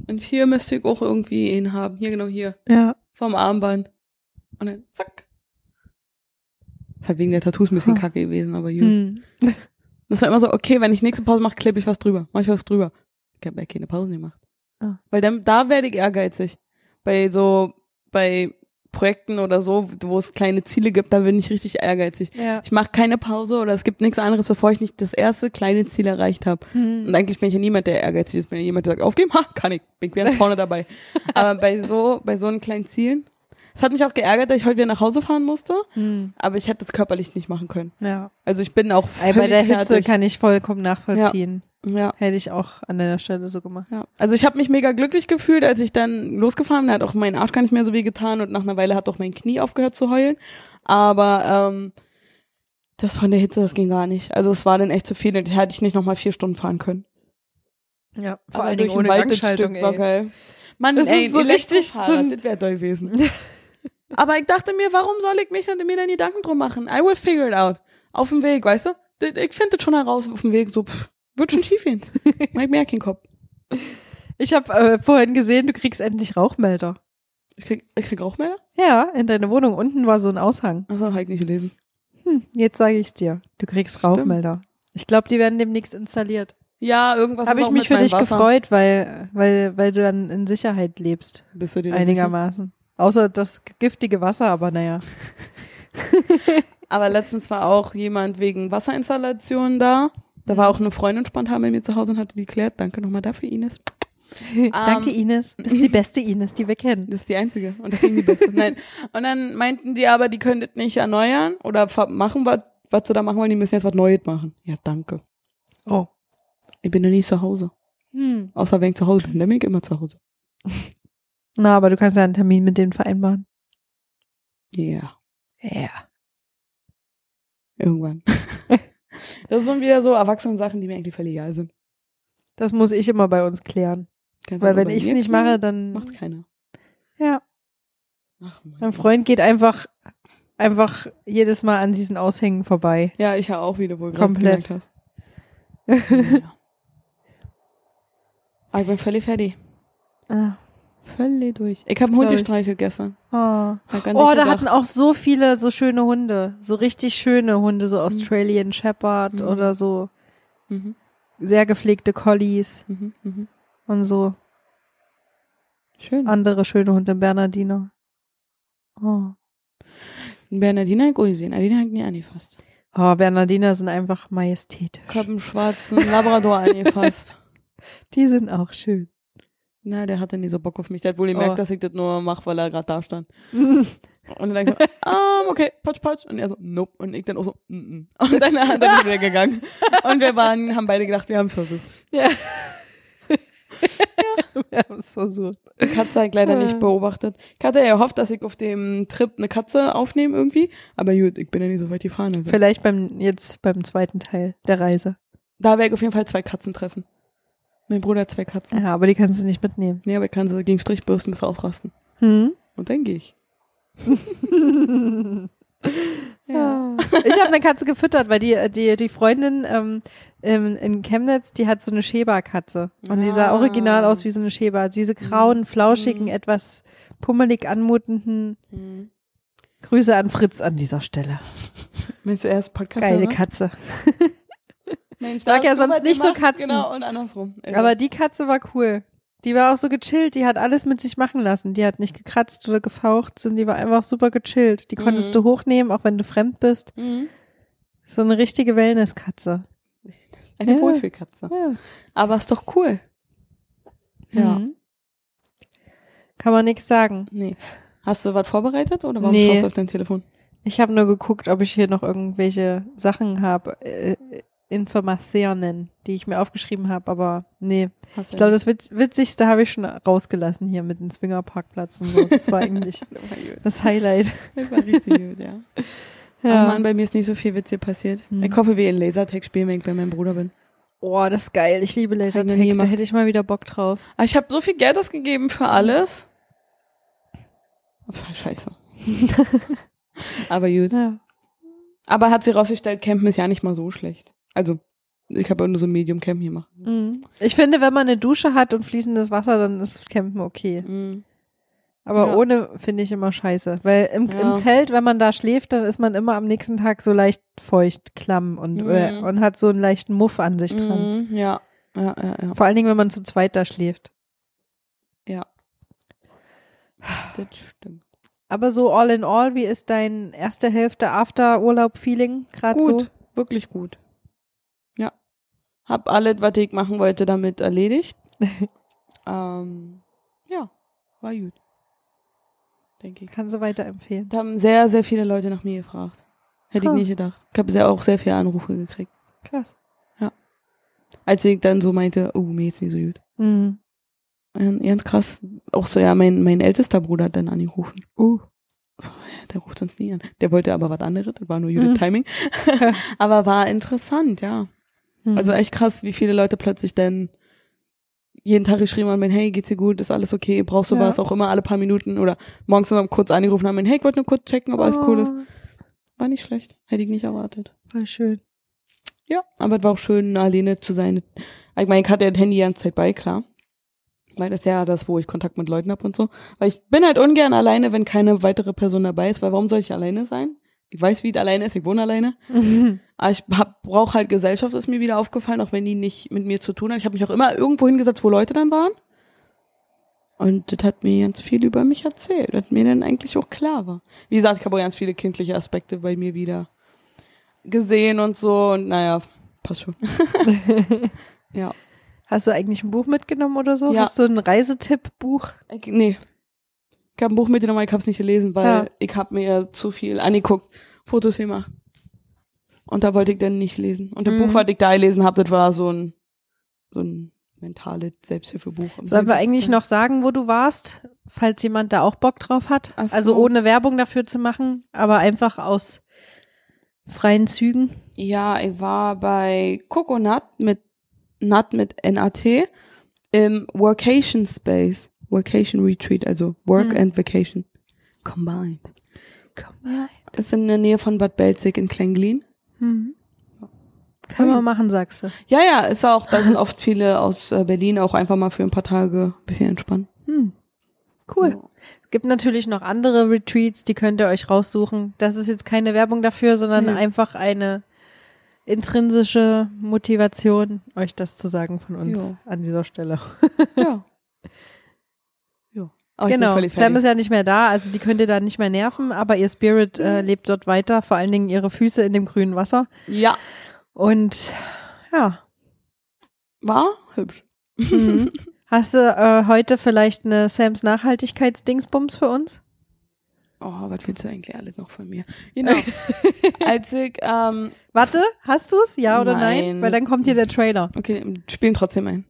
Und hier müsste ich auch irgendwie ihn haben. Hier, genau hier. Ja. Vom Armband. Und dann zack. Das ist halt wegen der Tattoos ein bisschen Huh. kacke gewesen, aber gut. Hm. Das war immer so, okay, wenn ich nächste Pause mache, klippe ich was drüber. Mach ich was drüber. Ich habe ja keine Pause gemacht. Ah. Weil dann, da werde ich ehrgeizig. Bei so, bei Projekten oder so, wo es kleine Ziele gibt, da bin ich richtig ehrgeizig. Ja. Ich mache keine Pause oder es gibt nichts anderes, bevor ich nicht das erste kleine Ziel erreicht habe. Und Hm. eigentlich bin ich ja niemand, der ehrgeizig ist. Bin ja jemand, der sagt, aufgeben, ha, kann ich. Bin ich ganz vorne dabei. Aber bei so, bei so einen kleinen Zielen, es hat mich auch geärgert, dass ich heute wieder nach Hause fahren musste, Hm. aber ich hätte es körperlich nicht machen können. Ja. Also ich bin auch völlig bei der Hitze fertig. kann ich vollkommen nachvollziehen. Ja, Hätte ich auch an deiner Stelle so gemacht. ja. Also ich habe mich mega glücklich gefühlt, als ich dann losgefahren bin. Hat auch mein Arsch gar nicht mehr so weh getan und nach einer Weile hat auch mein Knie aufgehört zu heulen. Aber ähm, das von der Hitze, das ging gar nicht. Also es war dann echt zu viel. Da hätte ich nicht nochmal vier Stunden fahren können. Ja, Aber durch den Wald das Stück war geil. Mann, Das ey, ist so richtig so ein- das wäre toll gewesen. Aber ich dachte mir, warum soll ich mich und mir dann Gedanken drum machen? I will figure it out. Auf dem Weg, weißt du? Ich finde das schon heraus auf dem Weg, so, pff, wird schon schief gehen. Mach ich mir keinen Kopf. Ich habe äh, vorhin gesehen, du kriegst endlich Rauchmelder. Ich krieg, ich krieg Rauchmelder? Ja, in deiner Wohnung unten war so ein Aushang. Achso, hab ich nicht gelesen. Hm, jetzt sage ich's dir. Du kriegst Stimmt. Rauchmelder. Ich glaube, die werden demnächst installiert. Ja, irgendwas Habe ich mich für dich Wasser. gefreut, weil, weil, weil du dann in Sicherheit lebst. Bist du dir Einigermaßen. Außer das giftige Wasser, aber naja. Aber letztens war auch jemand wegen Wasserinstallationen da. Da war auch eine Freundin spontan bei mir zu Hause und hatte die geklärt. Danke nochmal dafür, Ines. Danke, Ines. Bist die beste Ines, die wir kennen. Das ist die einzige und deswegen die beste. Nein. Und dann meinten die aber, die könntet nicht erneuern oder machen, was, was sie da machen wollen. Die müssen jetzt was Neues machen. Ja, danke. Oh. Ich bin ja nie zu Hause. Hm. Außer wenn ich zu Hause bin. Dann bin ich immer zu Hause. Na, aber du kannst ja einen Termin mit denen vereinbaren. Ja, Ja. irgendwann. das sind wieder so Erwachsenen-Sachen, die mir eigentlich völlig egal sind. Das muss ich immer bei uns klären. Kannst Weil wenn ich es nicht mache, dann. Macht's keiner. Ja. Ach, Mann. Mein Freund geht einfach, einfach jedes Mal an diesen Aushängen vorbei. Ja, ich ja auch, wie du wohl Komplett. hast. Ja. Aber ich bin völlig fertig. Ah. Völlig durch. Ich habe einen Hund gestreichelt gestern. Oh, Hab gar nicht oh da hatten auch so viele so schöne Hunde. So richtig schöne Hunde, so Australian Shepherd Mhm. oder so Mhm, sehr gepflegte Collies mhm, mhm. und so Schön. andere schöne Hunde, Bernardiner. Oh. Bernardiner hab ich auch gesehen. Ah, den hab ich nie angefasst. oh, Bernardiner sind einfach majestätisch. Ich hab einen schwarzen Labrador angefasst. Die sind auch schön. Na, der hatte nie so Bock auf mich. Der hat wohl Oh. gemerkt, dass ich das nur mache, weil er gerade da stand. Und dann ich so, ähm, okay, patsch, patsch. Und er so, nope. Und ich dann auch so, mm, mm. Und dann, dann ist er wieder gegangen. Und wir waren, haben beide gedacht, wir haben es versucht. Ja. ja. Wir haben es versucht. Die Katze ich leider nicht beobachtet. Ich hatte ja gehofft, dass ich auf dem Trip eine Katze aufnehme irgendwie. Aber gut, ich bin ja nicht so weit gefahren. Also. Vielleicht beim, jetzt beim zweiten Teil der Reise. Da werde ich auf jeden Fall zwei Katzen treffen. Mein Bruder hat zwei Katzen. Ja, aber die kannst du nicht mitnehmen. Nee, aber ich kann sie gegen Strich bürsten bis ausrasten. Hm? Und dann gehe ich. Ja. Ich habe eine Katze gefüttert, weil die, die, die Freundin ähm, in, in Chemnitz, die hat so eine Schäberkatze. Und die sah Ah. original aus wie so eine Schäber. Diese grauen, flauschigen, etwas pummelig anmutenden Grüße an Fritz an dieser Stelle. Meinst du erst Podcast? Geile Katze. Mensch, da ja sonst nicht so. Katzen. Genau, und andersrum. Irre. Aber die Katze war cool. Die war auch so gechillt, die hat alles mit sich machen lassen. Die hat nicht gekratzt oder gefaucht, sondern die war einfach super gechillt. Die konntest Mhm. du hochnehmen, auch wenn du fremd bist. Mhm. So eine richtige Wellnesskatze. Eine Ja. Wohlfühlkatze. Ja. Aber ist doch cool. Ja. Mhm. Kann man nichts sagen. Nee. Hast du was vorbereitet oder warum Nee. schaust du auf dein Telefon? Ich habe nur geguckt, ob ich hier noch irgendwelche Sachen habe, äh, Informationen, die ich mir aufgeschrieben habe, aber nee. Ich glaube, das Witz Witzigste habe ich schon rausgelassen hier mit dem Swingerparkplatz und so. Das war eigentlich das war das Highlight. Das war richtig gut, ja. Ja. Oh Mann, bei mir ist nicht so viel Witz hier passiert. Hm. Ich hoffe, wir in Lasertag spielen, wenn ich bei meinem Bruder bin. Oh, das ist geil. Ich liebe Lasertag. Da hätte ich mal wieder Bock drauf. Aber ich habe so viel Geld ausgegeben für alles. Voll scheiße. Aber gut. Ja. Aber hat sich rausgestellt, Campen ist ja nicht mal so schlecht. Also, ich habe nur so ein Medium Campen gemacht. Mhm. Ich finde, wenn man eine Dusche hat und fließendes Wasser, dann ist Campen okay. Aber Ja. ohne finde ich immer scheiße. Weil im, Ja. im Zelt, wenn man da schläft, dann ist man immer am nächsten Tag so leicht feucht, klamm und, Mhm. äh, und hat so einen leichten Muff an sich dran. Mhm, ja. Ja, ja, ja. Vor allen Dingen, wenn man zu zweit da schläft. Ja. Das stimmt. Aber so all in all, wie ist dein erste Hälfte After-Urlaub-Feeling gerade Gut, so? wirklich gut. Ja. Hab alles, was ich machen wollte, damit erledigt. ähm, ja, war gut. Denke ich. Kannst du weiterempfehlen. Da haben sehr, sehr viele Leute nach mir gefragt. Hätte Huh. ich nicht gedacht. Ich habe sehr auch sehr viele Anrufe gekriegt. Krass. Als ich dann so meinte, oh, mir geht's nicht so gut. Mhm. Ja, Ganz krass. Auch so, ja, mein, mein ältester Bruder hat dann angerufen. Uh. So, ja, der ruft uns nie an. Der wollte aber was anderes, das war nur gutes Mhm. Timing. aber war interessant, ja. Mhm. Also echt krass, wie viele Leute plötzlich dann jeden Tag geschrieben haben, hey, geht's dir gut, ist alles okay, brauchst du Ja. was, auch immer alle paar Minuten oder morgens mal kurz angerufen haben, hey, ich wollte nur kurz checken, ob alles cool ist. Oh, War nicht schlecht, hätte ich nicht erwartet. Voll schön. Ja, aber es war auch schön, alleine zu sein. Ich meine, ich hatte ja das Handy die ganze Zeit bei, klar. Weil das ist ja das, wo ich Kontakt mit Leuten habe und so. Weil ich bin halt ungern alleine, wenn keine weitere Person dabei ist, weil warum soll ich alleine sein? Ich weiß, wie es alleine ist, ich wohne alleine. Aber ich brauche halt Gesellschaft, ist mir wieder aufgefallen, auch wenn die nicht mit mir zu tun hat. Ich habe mich auch immer irgendwo hingesetzt, wo Leute dann waren. Und das hat mir ganz viel über mich erzählt, was mir dann eigentlich auch klar war. Wie gesagt, ich habe auch ganz viele kindliche Aspekte bei mir wieder gesehen und so. Und naja, passt schon. ja. Hast du eigentlich ein Buch mitgenommen oder so? Ja. Hast du ein Reisetipp-Buch? Nee. Ich habe ein Buch mitgenommen, aber ich habe es nicht gelesen, weil Ja. ich habe mir zu viel angeguckt, Fotos gemacht. Und da wollte ich dann nicht lesen. Und das Mhm. Buch, was ich da gelesen habe, das war so ein, so ein mentales Selbsthilfebuch. Sollen wir eigentlich noch sagen, wo du warst, falls jemand da auch Bock drauf hat? Ach so. Also ohne Werbung dafür zu machen, aber einfach aus freien Zügen. Ja, ich war bei Coconut mit Nut mit NAT im Workation Space. Workation Retreat, also Work Mhm. and Vacation combined. Das ist in der Nähe von Bad Belzig in Klenglin. Mhm. Kann man machen, sagst du. Ja, ja, ist auch, da sind oft viele aus äh, Berlin auch einfach mal für ein paar Tage ein bisschen entspannen. Hm. Cool. Es gibt natürlich noch andere Retreats, die könnt ihr euch raussuchen. Das ist jetzt keine Werbung dafür, sondern Nee. einfach eine intrinsische Motivation, euch das zu sagen von uns Jo. an dieser Stelle. Ja. bin genau. Sam ist ja nicht mehr da, also die könnt ihr da nicht mehr nerven, aber ihr Spirit äh, lebt dort weiter, vor allen Dingen ihre Füße in dem grünen Wasser. ja, Und ja. war hübsch. Mhm. Hast du äh, heute vielleicht eine Sams Nachhaltigkeitsdingsbums für uns? Oh, was willst du eigentlich alles noch von mir? Genau. Als ich, ähm, Warte, hast du's? Ja oder nein? Nein. Weil dann kommt hier der Trailer. okay, spielen trotzdem ein.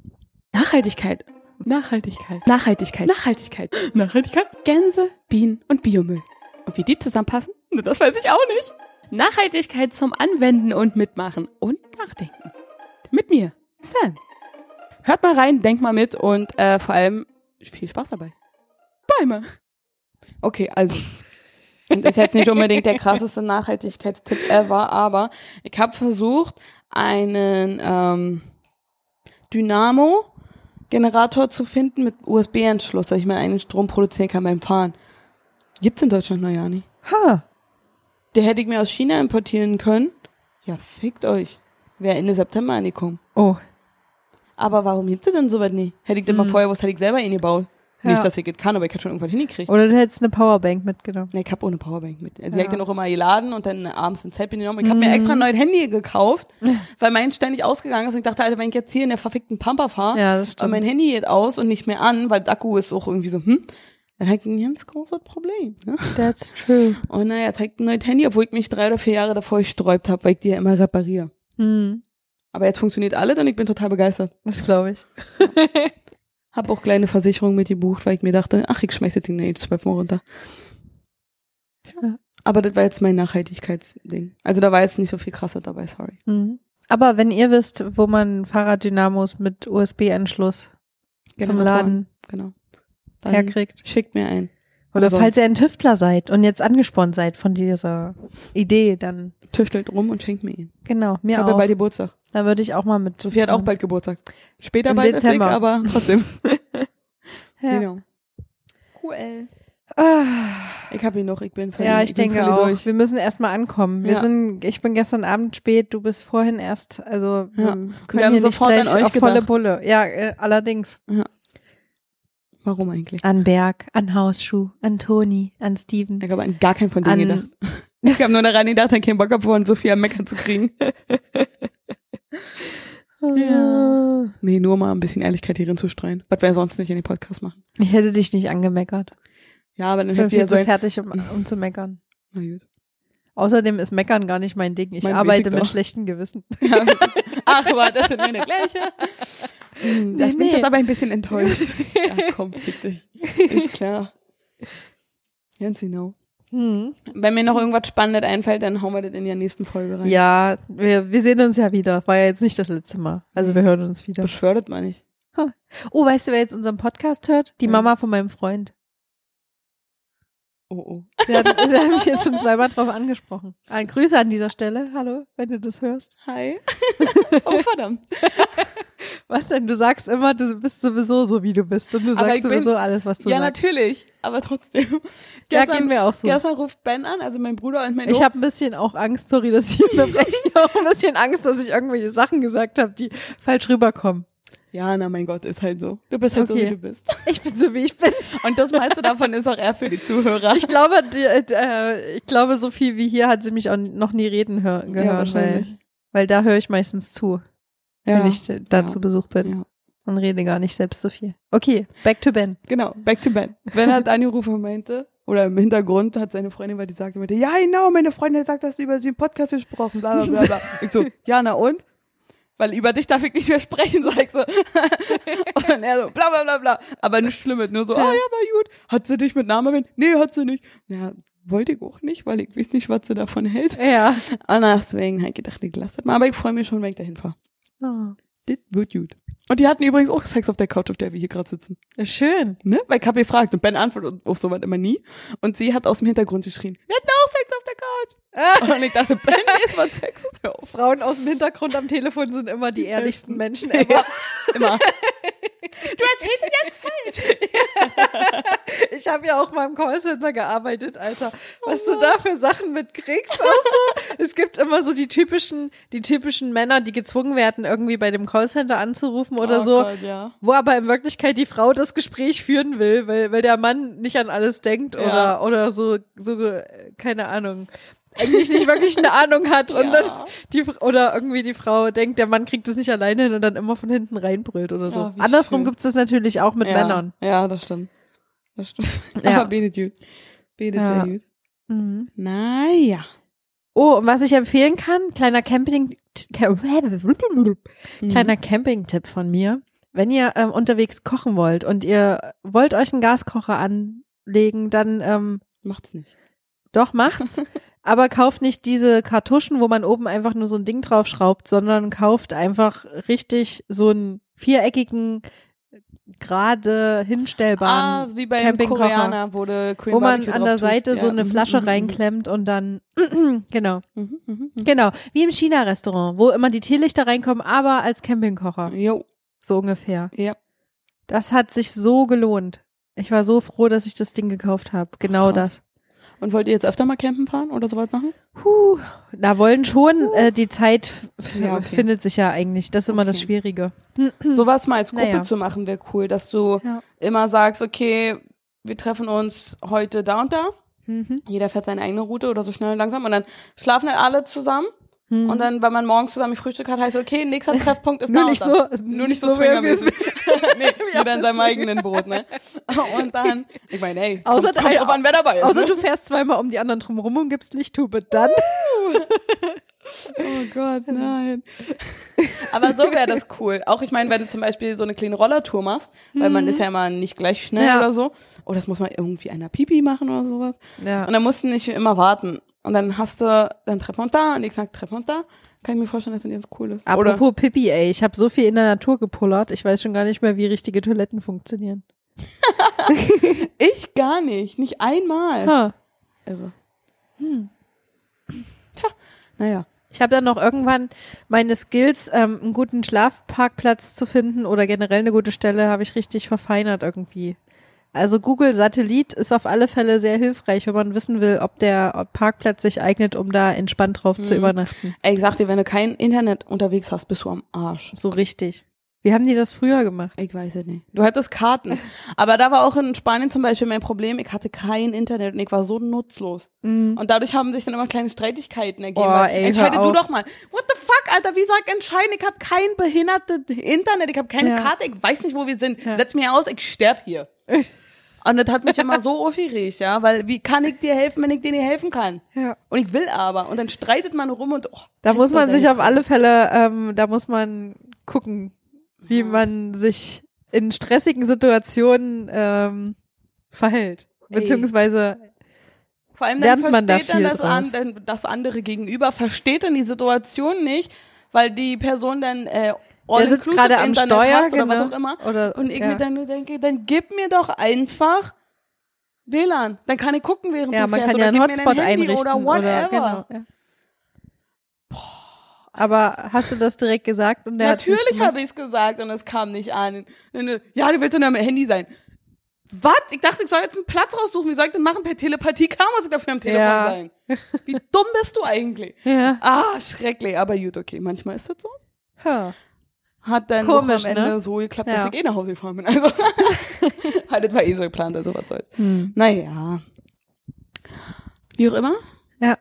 Nachhaltigkeit Nachhaltigkeit. Nachhaltigkeit. Nachhaltigkeit. Nachhaltigkeit. Gänse, Bienen und Biomüll. Und wie die zusammenpassen? Das weiß ich auch nicht. Nachhaltigkeit zum Anwenden und Mitmachen und Nachdenken. Mit mir, Sam. Hört mal rein, denkt mal mit und äh, vor allem viel Spaß dabei. Bäume. Okay, also. Und ist jetzt nicht unbedingt der krasseste Nachhaltigkeitstipp ever, aber ich habe versucht, einen ähm, Dynamo-Generator zu finden mit USB-Anschluss, dass ich meinen eigenen Strom produzieren kann beim Fahren. Gibt's in Deutschland noch ja nicht. Ha. Der hätte ich mir aus China importieren können. Ja, fickt euch. Wäre Ende September angekommen. Oh. Aber warum gibt es denn sowas nicht? Hätte ich denn mal Hm. vorher gewusst, hätte ich selber ihn gebaut. Ja. Nicht, dass ich es kann, aber ich hätte schon irgendwann hingekriegt. Oder du hättest eine Powerbank mitgenommen. Nee, ich hab ohne Powerbank mit. Also Ja. ich den auch immer geladen und dann abends ins Zelt genommen. Ich hab mir Mhm. extra ein neues Handy gekauft, weil mein ständig ausgegangen ist und ich dachte, Alter, wenn ich jetzt hier in der verfickten Pampa fahre, Ja, das und mein Handy geht aus und nicht mehr an, weil der Akku ist auch irgendwie so, hm, dann ich ein ganz großes Problem. Ne? That's true. Und naja, jetzt ich ein neues Handy, obwohl ich mich drei oder vier Jahre davor gesträubt habe, weil ich die ja immer repariere. Hm. Aber jetzt funktioniert alles und ich bin total begeistert. Das glaube ich. Hab auch kleine Versicherungen mit gebucht, weil ich mir dachte, ach, ich schmeiße den jetzt zwölf Mal runter. Tja. Aber das war jetzt mein Nachhaltigkeitsding. Also da war jetzt nicht so viel krasser dabei, sorry. Mhm. Aber wenn ihr wisst, wo man Fahrraddynamos mit USB-Anschluss zum Generatoren, Laden Genau. Dann herkriegt. schickt mir ein. Oder umsonst. falls ihr ein Tüftler seid und jetzt angespornt seid von dieser Idee, dann Tüftelt rum und schenkt mir ihn. genau, Ich mir habe ja auch. bald Geburtstag. da würde ich auch mal mit. Sophie hat auch bald Geburtstag. Später Im bald Dezember. ich, aber trotzdem. Ja. Genau. Cool. Ah, Ich habe ihn noch, ich bin völlig, ja, ich bin denke auch. Durch. Wir müssen erstmal ankommen. Wir Ja. sind, ich bin gestern Abend spät, du bist vorhin erst, also wir Ja. können Wir haben hier sofort nicht gleich auf volle gedacht. Bulle. Ja, äh, allerdings. Warum eigentlich? An Berg, an Hausschuh, an Toni, an Steven. Ich habe an gar keinen von denen An- gedacht. Ich habe nur daran gedacht, dass ich keinen Bock habe, von Sophie am Meckern zu kriegen. Ja. Nee, nur mal ein bisschen Ehrlichkeit hierin zu streuen. Was wir sonst nicht in den Podcast machen. Ich hätte dich nicht angemeckert. Ja, aber dann Ich bin hätte ihr viel so fertig, um, um zu meckern. Na gut. Außerdem ist Meckern gar nicht mein Ding. Ich Mein arbeite mit schlechtem Gewissen. Ja. Ach, aber das sind meine gleiche. Hm, Das Nee, bin ich nee. jetzt aber ein bisschen enttäuscht. Ja, komm, fick dich. Ist klar. Ganz genau. Hm. Wenn mir noch irgendwas Spannendes einfällt, dann hauen wir das in die nächsten Folge rein. Ja, wir, wir sehen uns ja wieder. War ja jetzt nicht das letzte Mal. Also wir hören uns wieder. Beschwört mal nicht. Oh, weißt du, wer jetzt unseren Podcast hört? Die Ja. Mama von meinem Freund. Oh, oh. Sie hat, sie hat mich jetzt schon zweimal drauf angesprochen. Ein Grüße an dieser Stelle. Hallo, wenn du das hörst. Hi. oh, verdammt. Was denn? Du sagst immer, du bist sowieso so, wie du bist. Und du Aber sagst ich bin- sowieso alles, was du Ja, sagst. natürlich. Aber trotzdem. Ja, Gestern, geht mir auch so. gestern ruft Ben an, also mein Bruder und mein Ich habe ein bisschen auch Angst, sorry, dass ich unterbreche, Ich hab auch ein bisschen Angst, dass ich irgendwelche Sachen gesagt habe, die falsch rüberkommen. Ja, na mein Gott, ist halt so. Du bist halt so, Okay. wie du bist. Ich bin so, wie ich bin. Und das meiste davon ist auch eher für die Zuhörer. Ich glaube, die, äh, ich glaube, so viel wie hier hat sie mich auch noch nie reden hör gehört, weil, wahrscheinlich. weil da höre ich meistens zu, ja, wenn ich da Ja. zu Besuch bin ja. und rede gar nicht selbst so viel. Okay, back to Ben. Genau, back to Ben. Ben hat angerufen und meinte, oder im Hintergrund hat seine Freundin, weil die sagte, meinte, ja genau, meine Freundin sagt, dass du über sie im Podcast gesprochen, bla bla bla bla. Ich so, ja, na und? Weil über dich darf ich nicht mehr sprechen, sag ich so. Und er so, bla bla bla bla. Aber nichts Schlimmes, nur so, ah ja, war gut. Hat sie dich mit Namen erwähnt? Nee, hat sie nicht. Ja, wollte ich auch nicht, weil ich weiß nicht, was sie davon hält. Ja. Und deswegen habe ich gedacht, ich lasse das mal. Aber ich freue mich schon, wenn ich dahin fahre. Oh, Das wird gut. Und die hatten übrigens auch Sex auf der Couch, auf der wir hier gerade sitzen. schön. Ne? Weil ich habe gefragt und Ben antwortet auf sowas immer nie. Und sie hat aus dem Hintergrund geschrien, wir hatten auch Sex auf der Couch. Und ich dachte, Ben ist was Sex ist, hör auf. Frauen aus dem Hintergrund am Telefon sind immer die ehrlichsten Menschen Ja, ever. immer. Du erzählst jetzt falsch. Ich habe ja auch mal im Callcenter gearbeitet, Alter. Was du da für Sachen mitkriegst, auch so. Es gibt immer so die typischen, die typischen Männer, die gezwungen werden, irgendwie bei dem Callcenter anzurufen oder oh so. Gott, ja. Wo aber in Wirklichkeit die Frau das Gespräch führen will, weil, weil der Mann nicht an alles denkt Ja. oder, oder so, so, äh, keine Ahnung, eigentlich nicht wirklich eine Ahnung hat und Ja. dann die, oder irgendwie die Frau denkt, der Mann kriegt es nicht alleine hin und dann immer von hinten reinbrüllt oder so. Wie Andersrum schön. gibt's das natürlich auch mit ja. Männern. Ja, das stimmt. Das stimmt. Ja. Aber betet gut. Betet Ja. sehr gut. Mhm. Naja. Oh, und was ich empfehlen kann, kleiner Camping, Mhm. kleiner Camping-Tipp von mir. wenn ihr ähm, unterwegs kochen wollt und ihr wollt euch einen Gaskocher anlegen, dann ähm, Macht's nicht. doch macht's. aber kauft nicht diese Kartuschen, wo man oben einfach nur so ein Ding draufschraubt, sondern kauft einfach richtig so einen viereckigen, gerade hinstellbaren, Ah, wie beim Campingkocher. Koreaner wurde wo man an der drauf tut. Seite so Ja, eine mhm, Flasche mhm, reinklemmt und dann, genau, mhm, mhm, mhm. genau, wie im China-Restaurant, wo immer die Teelichter reinkommen, aber als Campingkocher, Jo, so ungefähr. ja. Das hat sich so gelohnt. Ich war so froh, dass ich das Ding gekauft habe. Genau Krass. das. Und wollt ihr jetzt öfter mal campen fahren oder sowas machen? Puh, da wollen schon, äh, die Zeit Ja, okay. findet sich ja eigentlich. Das ist immer das Okay. Schwierige. Sowas mal als Gruppe Naja. zu machen wäre cool, dass du Ja. immer sagst, okay, wir treffen uns heute da und da. Mhm. Jeder fährt seine eigene Route oder so schnell und langsam und dann schlafen halt alle zusammen Mhm. und dann, wenn man morgens zusammen Frühstück hat, heißt okay, nächster Treffpunkt ist Nur da nicht so, Nur nicht so, so swingermäßig. nee, jeder in seinem eigenen Boot, ne? Und dann, ich meine, hey, Außer kommt, kommt drauf an, wer dabei ist. Außer ne? du fährst zweimal um die anderen drumherum und gibst Lichttube. Dann. Oh Gott, nein. Aber so wäre das cool. Auch ich meine, wenn du zum Beispiel so eine kleine Rollertour machst, weil man ist ja immer nicht gleich schnell Ja. oder so. Oh, das muss man irgendwie einer Pipi machen oder sowas. Ja. Und dann musst du nicht immer warten. Und dann hast du, dann treffen wir uns da und ich sag, treffen wir uns da. Kann ich mir vorstellen, dass das ganz cool ist. Oder Apropos Pippi, ey, ich habe so viel in der Natur gepullert. Ich weiß schon gar nicht mehr, wie richtige Toiletten funktionieren. ich gar nicht. Nicht einmal. Ha. Irre. Tja, naja. Ich habe dann noch irgendwann meine Skills, ähm, einen guten Schlafparkplatz zu finden oder generell eine gute Stelle, habe ich richtig verfeinert irgendwie. Also Google Satellit ist auf alle Fälle sehr hilfreich, wenn man wissen will, ob der Parkplatz sich eignet, um da entspannt drauf zu Mhm. übernachten. Ey, ich sag dir, wenn du kein Internet unterwegs hast, bist du am Arsch. So richtig. Wie haben die das früher gemacht? Ich weiß es nicht. Du hattest Karten. Aber da war auch in Spanien zum Beispiel mein Problem, ich hatte kein Internet und ich war so nutzlos. Mhm. Und dadurch haben sich dann immer kleine Streitigkeiten ergeben. Weil, ey, entscheide du doch mal. What the fuck, Alter, wie soll ich entscheiden? Ich habe kein behindertes Internet, ich habe keine Ja. Karte, ich weiß nicht, wo wir sind. Ja. Setz mir aus, ich sterb hier. Und das hat mich immer so aufgeregt, ja, weil wie kann ich dir helfen, wenn ich dir nicht helfen kann? Ja. Und ich will aber. Und dann streitet man rum und oh, Da muss man sich auf alle Fälle, ähm, da muss man gucken, wie Ja. man sich in stressigen Situationen ähm, verhält. Ey. Beziehungsweise, Vor allem dann man da versteht dann das, an, das andere Gegenüber, versteht dann die Situation nicht, weil die Person dann äh, der sitzt gerade am Internet Steuer, hast oder genau. was auch immer. Oder, Und ich ja. mir dann nur denke, dann gib mir doch einfach WLAN. Dann kann ich gucken, während ja, du man fährst. kann oder ja einen Hotspot Handy einrichten oder whatever. genau, ja. Aber hast du das direkt gesagt und der Natürlich habe ich es gesagt und es kam nicht an. Ja, du willst dann am Handy sein. Was? Ich dachte, ich soll jetzt einen Platz raussuchen. Wie soll ich denn machen? Per Telepathie kam, muss ich dafür am Telefon Ja. sein. Wie dumm bist du eigentlich? Ja. Ah, schrecklich. Aber gut, okay. Manchmal ist das so. Ha. Hat dann Komisch, auch am Ende ne? so geklappt, Ja. dass ich eh nach Hause gefahren bin. Also, halt, das war eh so geplant, also was soll's. Hm. Naja. Wie auch immer. Ja.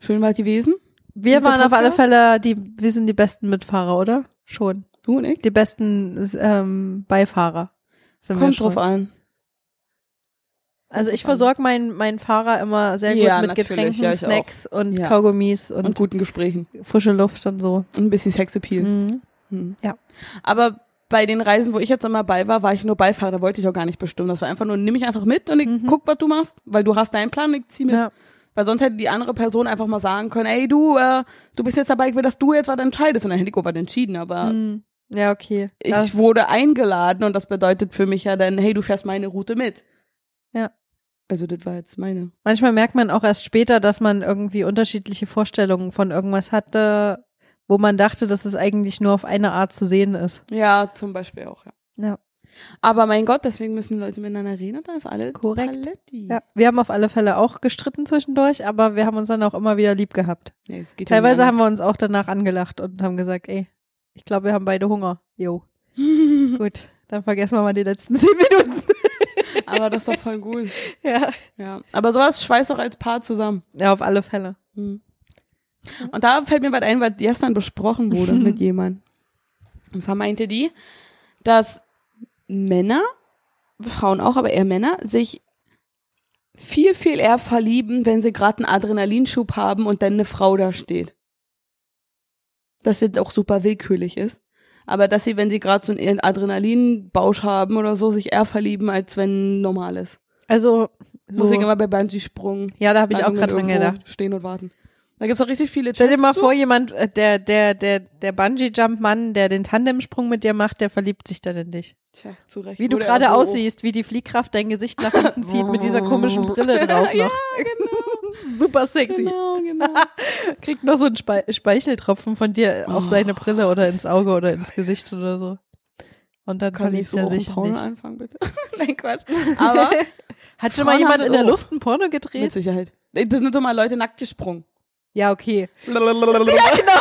Schön war die Wesen. Wir waren auf alle? Fälle die, wir sind die besten Mitfahrer, oder? Schon. Du und ich. Die besten ähm, Beifahrer. Sind Kommt drauf an. Also ich versorge meinen meinen Fahrer immer sehr gut Ja, mit Getränken, ja, Snacks und Ja. Kaugummis und, Und guten Gesprächen. frische Luft und so. Und ein bisschen Sexappeal. Mhm. Hm. Ja. Aber bei den Reisen, wo ich jetzt immer bei war, war ich nur Beifahrer. Da wollte ich auch gar nicht bestimmen. Das war einfach nur, nimm mich einfach mit und ich Mhm. guck, was du machst. Weil du hast deinen Plan und ich zieh mit. Ja. Weil sonst hätte die andere Person einfach mal sagen können, ey, du, äh, du bist jetzt dabei, ich will, dass du jetzt was entscheidest. Und dann hätte ich auch was entschieden. Aber Mhm. Ja, okay. ich Das- wurde eingeladen und das bedeutet für mich ja dann, hey, du fährst meine Route mit. Ja. Also das war jetzt meine. Manchmal merkt man auch erst später, dass man irgendwie unterschiedliche Vorstellungen von irgendwas hatte, wo man dachte, dass es eigentlich nur auf eine Art zu sehen ist. Ja, zum Beispiel auch, ja. Ja. Aber mein Gott, deswegen müssen die Leute miteinander reden und da ist alles Korrekt. Paletti. Ja, wir haben auf alle Fälle auch gestritten zwischendurch, aber wir haben uns dann auch immer wieder lieb gehabt. Nee, Teilweise haben wir uns auch danach angelacht und haben gesagt, ey, ich glaube, wir haben beide Hunger. Jo, gut, dann vergessen wir mal die letzten zehn Minuten. Aber das ist doch voll gut. ja. Ja. Aber sowas schweißt auch als Paar zusammen. ja, auf alle Fälle. Hm. Und da fällt mir was ein, was gestern besprochen wurde mit jemandem. Und zwar meinte die, dass Männer, Frauen auch, aber eher Männer, sich viel, viel eher verlieben, wenn sie gerade einen Adrenalinschub haben und dann eine Frau da steht. Das jetzt auch super willkürlich ist. Aber dass sie, wenn sie gerade so einen Adrenalinbausch haben oder so, sich eher verlieben, als wenn normal ist. Also, so, Muss ich immer bei Bungee-Sprung. ja, da habe ich auch gerade dran gedacht. Stehen und warten. Da gibt's auch richtig viele Stell dir mal zu. vor, jemand, äh, der, der, der, der Bungee-Jump-Mann, der den Tandemsprung mit dir macht, der verliebt sich dann in dich. Tja, zu Recht. Wie du gerade er so- aussiehst, wie die Fliehkraft dein Gesicht nach hinten zieht mit dieser komischen Brille drauf noch. Super sexy. Genau, genau. Kriegt noch so einen Spe Speicheltropfen von dir auf Oh, seine Brille oder ins Auge oder ins Gesicht oder so. Und dann Kann ich verliebt so er sich in dich. anfangen, bitte? Nein, Quatsch. Aber Hat schon mal jemand in der. Luft ein Porno mit gedreht? Sicherheit. Das sind doch mal Leute nackt gesprungen. Ja, okay. Ja, genau.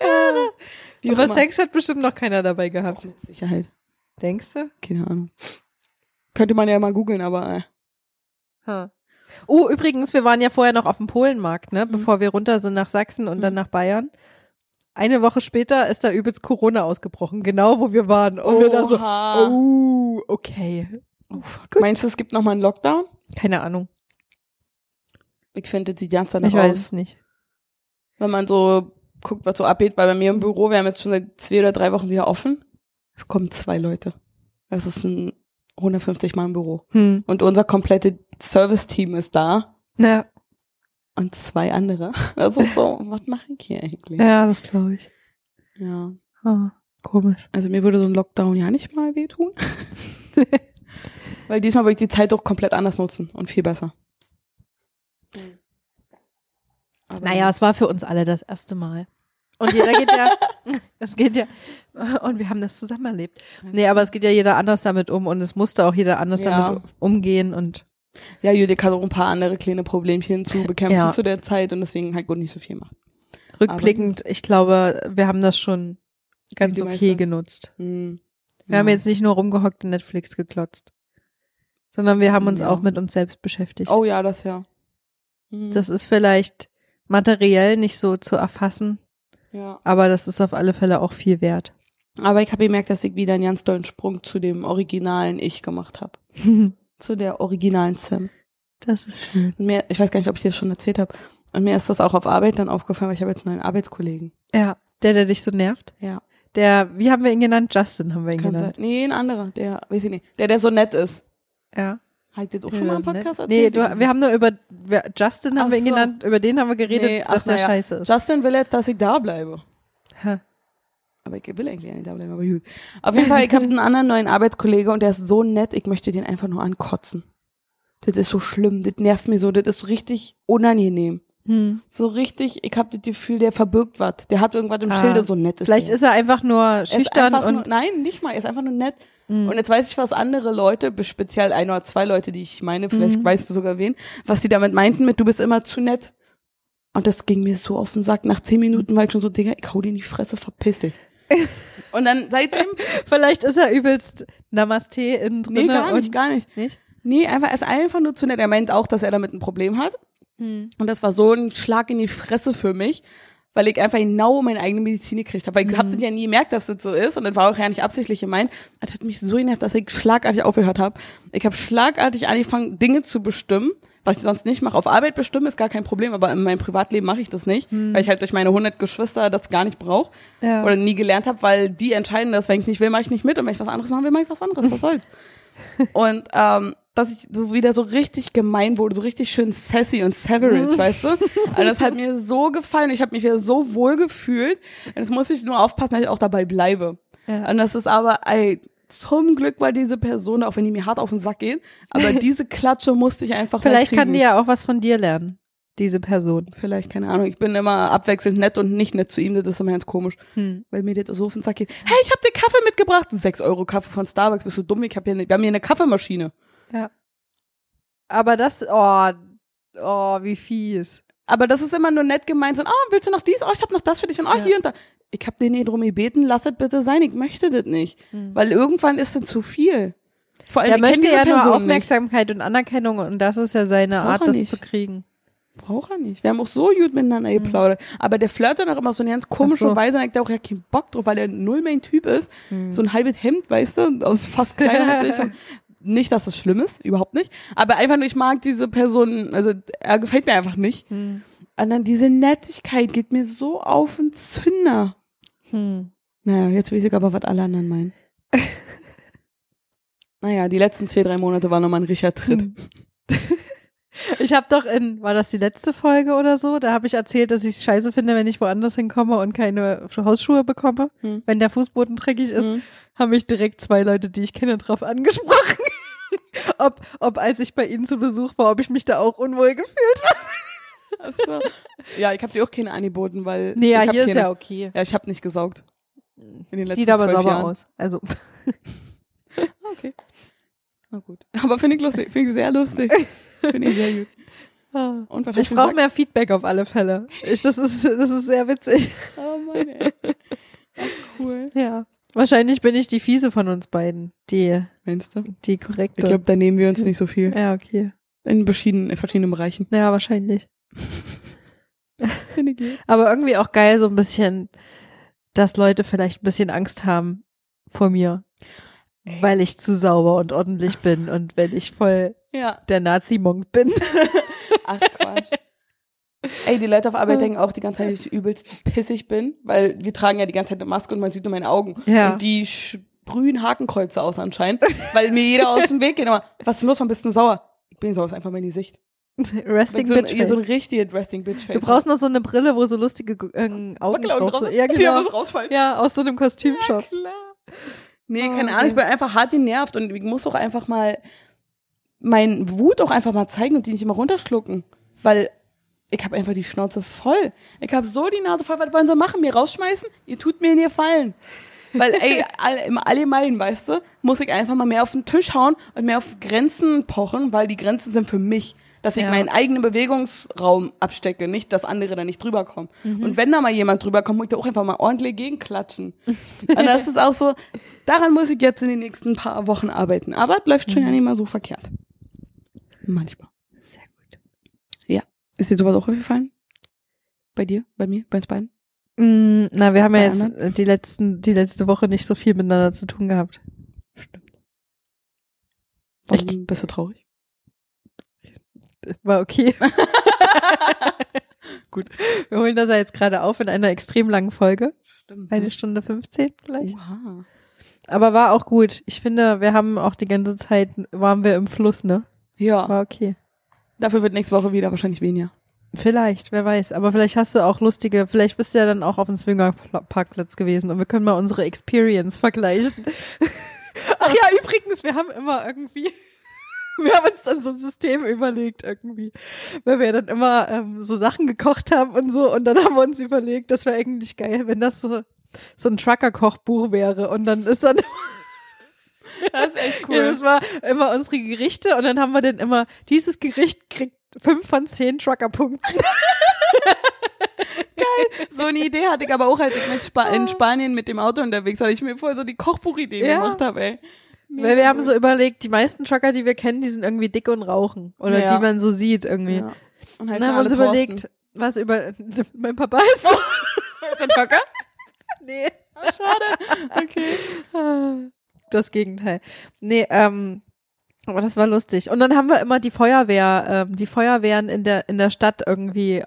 Auch Aber immer. Sex hat bestimmt noch keiner dabei gehabt. Mit Sicherheit. Denkst du? Keine Ahnung. Könnte man ja mal googeln, aber äh, Ha. Oh, übrigens, wir waren ja vorher noch auf dem Polenmarkt, ne, Mhm. bevor wir runter sind nach Sachsen und dann nach Bayern. Eine Woche später ist da übelst Corona ausgebrochen, genau wo wir waren. Und wir da so, Oha. oh, okay. oh. Meinst du, es gibt noch mal einen Lockdown? Keine Ahnung. Ich finde, das sieht ganz danach Ich weiß aus. es nicht. Wenn man so guckt, was so abgeht, weil bei mir im Büro, wir haben jetzt schon seit zwei oder drei Wochen wieder offen. Es kommen zwei Leute. Das ist ein 150 Mann Büro. Hm. Und unser komplette Service-Team ist da. Ja, Und zwei andere. Das ist so, was mache ich hier eigentlich? ja, das glaube ich. Ja. Ah, komisch. Also mir würde so ein Lockdown ja nicht mal wehtun. Weil diesmal würde ich die Zeit doch komplett anders nutzen und viel besser. Aber Naja, es war für uns alle das erste Mal. Und jeder geht ja, es geht ja, und wir haben das zusammen erlebt. Nee, aber es geht ja jeder anders damit um und es musste auch jeder anders Ja. damit umgehen und Ja, Judith hat auch ein paar andere kleine Problemchen zu bekämpfen Ja. zu der Zeit und deswegen halt gut nicht so viel macht. rückblickend, ich glaube, wir haben das schon ganz okay meiste. genutzt. Hm. Wir haben jetzt nicht nur rumgehockt und Netflix geklotzt, sondern wir haben uns Ja. auch mit uns selbst beschäftigt. Oh ja, das ja. Hm. Das ist vielleicht materiell nicht so zu erfassen, ja. aber das ist auf alle Fälle auch viel wert. Aber ich habe gemerkt, dass ich wieder einen ganz tollen Sprung zu dem originalen Ich gemacht habe. Zu der originalen Sam. Das ist schön. Und mir, ich weiß gar nicht, ob ich dir das schon erzählt habe. Und mir ist das auch auf Arbeit dann aufgefallen, weil ich habe jetzt einen neuen Arbeitskollegen. Ja, der, der dich so nervt. Ja. Der, wie haben wir ihn genannt? Justin haben wir ihn Kann sein. genannt. Nee, ein anderer, der, weiß ich nicht, der, der so nett ist. Ja. Hat das auch schon mal im Der Podcast nett. Nee, erzählt? du, wir haben nur über Justin haben Ach wir ihn so. genannt, über den haben wir geredet, Nee, ach, dass der na ja. scheiße ist. Justin will jetzt, dass ich da bleibe. Ha. Aber ich will eigentlich nicht da bleiben, aber gut. Auf jeden Fall, ich habe einen anderen neuen Arbeitskollege und der ist so nett, ich möchte den einfach nur ankotzen. Das ist so schlimm, das nervt mich so, das ist so richtig unangenehm. Hm. So richtig, ich habe das Gefühl, der verbirgt was. Der hat irgendwas im Ah. Schilde, so nett ist Vielleicht der. ist er einfach nur Er schüchtern einfach und nur, nein, nicht mal, er ist einfach nur nett. Mhm. Und jetzt weiß ich, was andere Leute, speziell ein oder zwei Leute, die ich meine, vielleicht Mhm. weißt du sogar wen, was die damit meinten mit, du bist immer zu nett. Und das ging mir so auf den Sack. Nach zehn Minuten war ich schon so, Digga, ich hau dir in die Fresse, verpiss dich. und dann seitdem, vielleicht ist er übelst Namaste innen drin. nee, gar nicht, gar nicht. Nicht? Nee, einfach, er ist einfach nur zu nett. Er meint auch, dass er damit ein Problem hat. Hm. Und das war so ein Schlag in die Fresse für mich, weil ich einfach genau meine eigene Medizin gekriegt habe. Weil ich hab das ja nie gemerkt, dass das so ist und das war auch ja nicht absichtlich gemeint. Das hat mich so genervt, dass ich schlagartig aufgehört habe. Ich habe schlagartig angefangen, Dinge zu bestimmen, was ich sonst nicht mache. Auf Arbeit bestimmen ist gar kein Problem, aber in meinem Privatleben mache ich das nicht, weil ich halt durch meine 100 Geschwister das gar nicht brauche Ja. oder nie gelernt habe, weil die entscheiden das, wenn ich nicht will, mache ich nicht mit und wenn ich was anderes machen will, mache ich was anderes. Was soll's? und ähm, dass ich so wieder so richtig gemein wurde, so richtig schön sassy und savage, weißt du? Also das hat mir so gefallen. Ich habe mich wieder so wohl gefühlt. Und jetzt muss ich nur aufpassen, dass ich auch dabei bleibe. Ja. Und das ist aber, ey, zum Glück war diese Person, auch wenn die mir hart auf den Sack geht, aber diese Klatsche musste ich einfach Vielleicht kann die ja auch was von dir lernen, diese Person. Vielleicht, keine Ahnung. Ich bin immer abwechselnd nett und nicht nett zu ihm. Das ist immer ganz komisch. Hm. Weil mir das so auf den Sack geht. Hey, ich hab dir Kaffee mitgebracht. 6 Euro Kaffee von Starbucks. Bist du dumm? Ich hab hier eine, wir haben hier eine Kaffeemaschine. Ja. Aber das, oh, oh, wie fies. Aber das ist immer nur nett gemeint. So, oh, willst du noch dies? Oh, ich hab noch das für dich. Und oh, Ja. hier und da. Ich hab den nie drum gebeten. Lass es bitte sein. Ich möchte das nicht. Weil irgendwann ist das zu viel. Vor allem, Er möchte ja nur Person Aufmerksamkeit und Anerkennung und das ist ja seine Braucht Art, das nicht. zu kriegen. Nicht. Braucht er nicht. Wir haben auch so gut miteinander geplaudert. Aber der flirtet dann auch immer so eine ganz komische so. Weise. Und ich da auch ja keinen Bock drauf, weil er null mein Typ ist. Hm. so ein halbes Hemd, weißt du, aus fast kleiner als ich. Nicht, dass es schlimm ist, überhaupt nicht. Aber einfach nur, ich mag diese Person, also er gefällt mir einfach nicht. Hm. Und dann diese Nettigkeit geht mir so auf den Zünder. Hm. Naja, jetzt weiß ich aber, was alle anderen meinen. naja, die letzten zwei, drei Monate waren nochmal ein richtiger Tritt. Hm. Ich habe doch in, war das die letzte Folge oder so? Da habe ich erzählt, dass ich es scheiße finde, wenn ich woanders hinkomme und keine Hausschuhe bekomme, Hm. wenn der Fußboden dreckig ist. Mhm. haben mich direkt zwei Leute, die ich kenne, drauf angesprochen. ob, ob als ich bei ihnen zu Besuch war, ob ich mich da auch unwohl gefühlt habe. So. Ja, ich habe dir auch keine angeboten, weil. Nee, ja, hier ist keine, ja okay. Ja, ich habe nicht gesaugt. In den letzten Sieht aber sauber Jahren. aus. Also, Ah, Okay. Na gut. Aber finde ich lustig. Finde ich sehr lustig. Finde ich sehr gut. Und was ich brauche mehr Feedback auf alle Fälle. Ich, das ist, das ist sehr witzig. Oh Mann, ey. Ach, cool. Ja. Wahrscheinlich bin ich die fiese von uns beiden. Die, Meinst du? die korrekte. Ich glaube, da nehmen wir uns nicht so viel. ja, okay. In verschiedenen, in verschiedenen Bereichen. Ja, wahrscheinlich. Aber irgendwie auch geil, so ein bisschen, dass Leute vielleicht ein bisschen Angst haben vor mir. Weil ich zu sauber und ordentlich bin und wenn ich voll Ja. der Nazi-Monk bin. Ach, Quatsch. Ey, die Leute auf Arbeit denken auch die ganze Zeit, dass ich übelst pissig bin, weil wir tragen ja die ganze Zeit eine Maske und man sieht nur meine Augen. Ja. Und die sprühen Hakenkreuze aus anscheinend, weil mir jeder aus dem Weg geht. Aber was ist denn los, warum bist du sauer? Ich bin sauer, ist einfach meine Sicht. Resting so, ein, Bitch. ja, so ein richtiges Resting Bitch Face. du brauchst noch so eine Brille, wo so lustige äh, Augen drauf sind. Ja, Die genau. muss rausfallen. Ja, aus so einem Kostümshop. Klar. Nee, Oh, keine. Ahnung, ich bin einfach hart genervt und ich muss auch einfach mal mein Wut auch einfach mal zeigen und die nicht immer runterschlucken. Weil ich habe einfach die Schnauze voll. Ich habe so die Nase voll. Was wollen sie machen? Mir rausschmeißen? Ihr tut mir nie Gefallen. Weil, ey, all, im Allgemeinen, weißt du, muss ich einfach mal mehr auf den Tisch hauen und mehr auf Grenzen pochen, weil die Grenzen sind für mich. Dass ich Ja. meinen eigenen Bewegungsraum abstecke, nicht, dass andere da nicht drüber kommen. Mhm. Und wenn da mal jemand drüber kommt, muss ich da auch einfach mal ordentlich gegenklatschen. und das ist auch so, daran muss ich jetzt in den nächsten paar Wochen arbeiten. Aber es läuft schon Mhm. ja nicht mal so verkehrt. Manchmal. Ist dir sowas auch aufgefallen? Bei dir? Bei mir? Bei uns beiden? Mm, na, wir haben ja Bei jetzt äh, die letzten, die letzte Woche nicht so viel miteinander zu tun gehabt. Stimmt. Warum bist du traurig? War okay. Gut. Wir holen das ja jetzt gerade auf in einer extrem langen Folge. Stimmt. Eine Stunde 15 vielleicht. Oha. Aber war auch gut. Ich finde, wir haben auch die ganze Zeit, waren wir im Fluss, ne? Ja, War okay. Dafür wird nächste Woche wieder wahrscheinlich weniger. Vielleicht, wer weiß. Aber vielleicht hast du auch lustige, vielleicht bist du ja dann auch auf dem Swinger-Parkplatz gewesen und wir können mal unsere Experience vergleichen. Ach ja, übrigens, wir haben immer irgendwie, wir haben uns dann so ein System überlegt irgendwie, weil wir dann immer ähm, so Sachen gekocht haben und so und dann haben wir uns überlegt, das wäre eigentlich geil, wenn das so so ein Trucker-Kochbuch wäre und dann ist dann Das ist echt ja, das war immer unsere Gerichte und dann haben wir dann immer, dieses Gericht kriegt fünf von zehn Trucker-Punkten. So eine Idee hatte ich aber auch, als ich mit Spa in Spanien mit dem Auto unterwegs war, weil ich mir voll so die Kochbuchideen Ja. gemacht habe, ey. Weil wir haben so überlegt, die meisten Trucker, die wir kennen, die sind irgendwie dick und rauchen. Oder Ja. die man so sieht irgendwie. Ja. Und heißen dann haben wir uns überlegt, was über, mein Papa ist so. Ist der Trucker? nee. Ah, schade. Okay. Das Gegenteil. Nee, ähm, aber das war lustig. Und dann haben wir immer die Feuerwehr, ähm, die Feuerwehren in der, in der Stadt irgendwie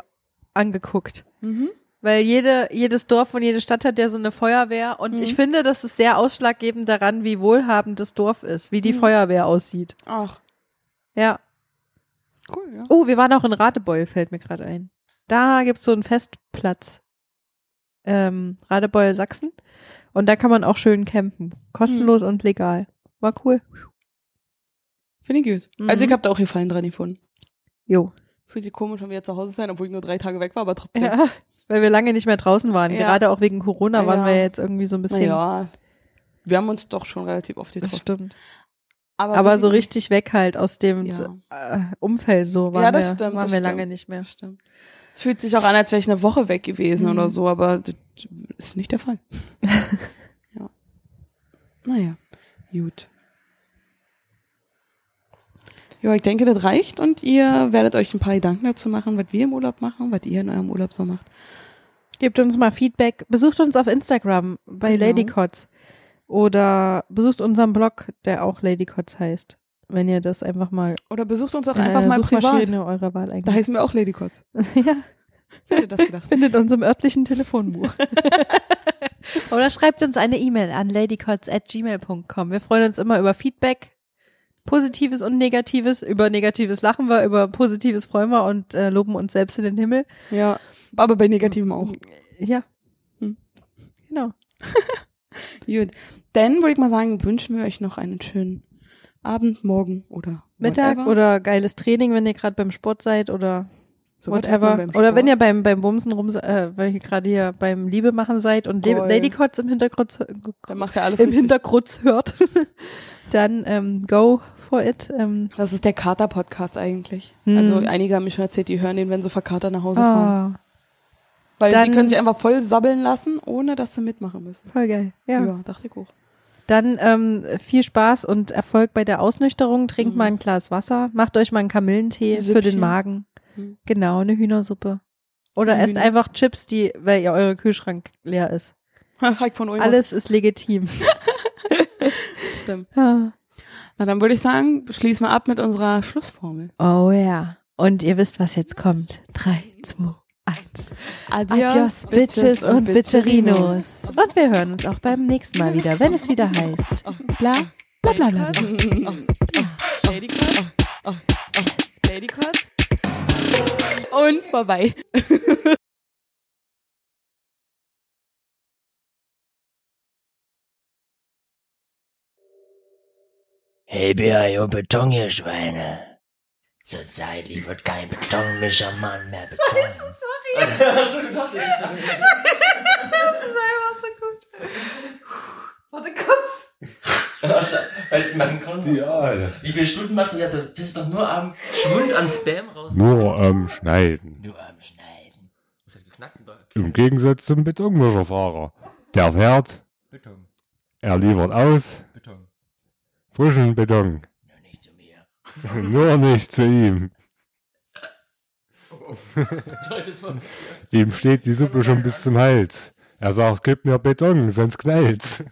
angeguckt. Mhm. Weil jede, jedes Dorf und jede Stadt hat ja so eine Feuerwehr. Und Mhm. ich finde, das ist sehr ausschlaggebend daran, wie wohlhabend das Dorf ist, wie die Mhm. Feuerwehr aussieht. Ach, Ja. cool, ja. Oh, wir waren auch in Radebeul, fällt mir gerade ein. Da gibt's so einen Festplatz. Ähm, Radebeul, Sachsen. Und da kann man auch schön campen. Kostenlos und legal. War cool. Finde ich gut. Mhm. Also ich habe da auch Gefallen dran gefunden. Jo. Fühlt sich komisch, wenn wir jetzt zu Hause sein, obwohl ich nur drei Tage weg war, aber trotzdem. Ja. Weil wir lange nicht mehr draußen waren. Ja. Gerade auch wegen Corona waren Ja. wir jetzt irgendwie so ein bisschen. Naja, wir haben uns doch schon relativ oft das getroffen. stimmt. Aber wir so richtig weg halt aus dem Ja. äh, Umfeld so waren Ja, das wir, stimmt, waren das wir stimmt. lange nicht mehr. Stimmt. Es fühlt sich auch an, als wäre ich eine Woche weg gewesen Mhm. oder so, aber das ist nicht der Fall. ja. Naja, gut. Ja, ich denke, das reicht und ihr werdet euch ein paar Gedanken dazu machen, was wir im Urlaub machen, was ihr in eurem Urlaub so macht. Gebt uns mal Feedback. Besucht uns auf Instagram bei Genau. Ladycots. Oder besucht unseren Blog, der auch Ladycots heißt. Wenn ihr das einfach mal Oder besucht uns auch in einfach mal privat. Eurer Wahl Da heißen wir auch Ladycots. ja. Wer hätte das gedacht? Findet uns im örtlichen Telefonbuch. Oder schreibt uns eine E-Mail an ladycots@gmail.com. Wir freuen uns immer über Feedback. Positives und Negatives. Über Negatives lachen wir, über Positives freuen wir und äh, loben uns selbst in den Himmel. Ja, aber bei Negativem auch. Ja. Hm. Genau. Gut. Dann würde ich mal sagen, wünschen wir euch noch einen schönen Abend, Morgen oder Mittag whatever. oder geiles Training, wenn ihr gerade beim Sport seid oder So whatever. Oder wenn ihr beim, beim Bumsen rum, äh, weil ihr gerade hier beim Liebe machen seid und La- Voll. Ladycots im Hintergrund, Dann macht er alles im. Hintergrund hört, dann ähm, go for it. Ähm, Das ist der Kater-Podcast eigentlich. Hm. Also einige haben mir schon erzählt, die hören den, wenn sie verkatert nach Hause fahren. ah, Weil dann- die können sich einfach voll sabbeln lassen, ohne dass sie mitmachen müssen. voll geil. Ja, Ja. dachte ich auch. Dann ähm, viel Spaß und Erfolg bei der Ausnüchterung. Trinkt Mhm. mal ein Glas Wasser. Macht euch mal einen Kamillentee Ein für den Süppchen. Magen. Mhm. Genau, eine Hühnersuppe. Oder Ein esst Hühner. einfach Chips, die, weil ihr euer Kühlschrank leer ist. Ulmer. Alles ist legitim. stimmt. Ah. Na, dann würde ich sagen, schließen wir ab mit unserer Schlussformel. Oh ja. Und ihr wisst, was jetzt kommt. Drei, zwei, eins. Adios, Bitches und Bitcherinos. Und wir hören uns auch beim nächsten Mal wieder, wenn es wieder heißt. Bla, bla, bla, bla. bla. Ladycut. Oh, oh. Ladycut. Und vorbei. Hey BIO Beton, ihr Schweine. Zurzeit liefert kein Betonmischermann mehr Beton. Weißt du, man kann Ja, Alter. Wie viele Stunden macht ihr das? Das ist doch nur am Schwund an Spam raus. Nur am Schneiden. Nur am Schneiden. Was hat geknackt? Im Gegensatz zum Betonmischerfahrer. Der fährt, Beton. er liefert aus, Beton. frischen Beton. Nur nicht zu mir. Nur nicht zu ihm. Das mal? Ihm steht die Suppe schon bis zum Hals. Er sagt, gib mir Beton, sonst knallt's.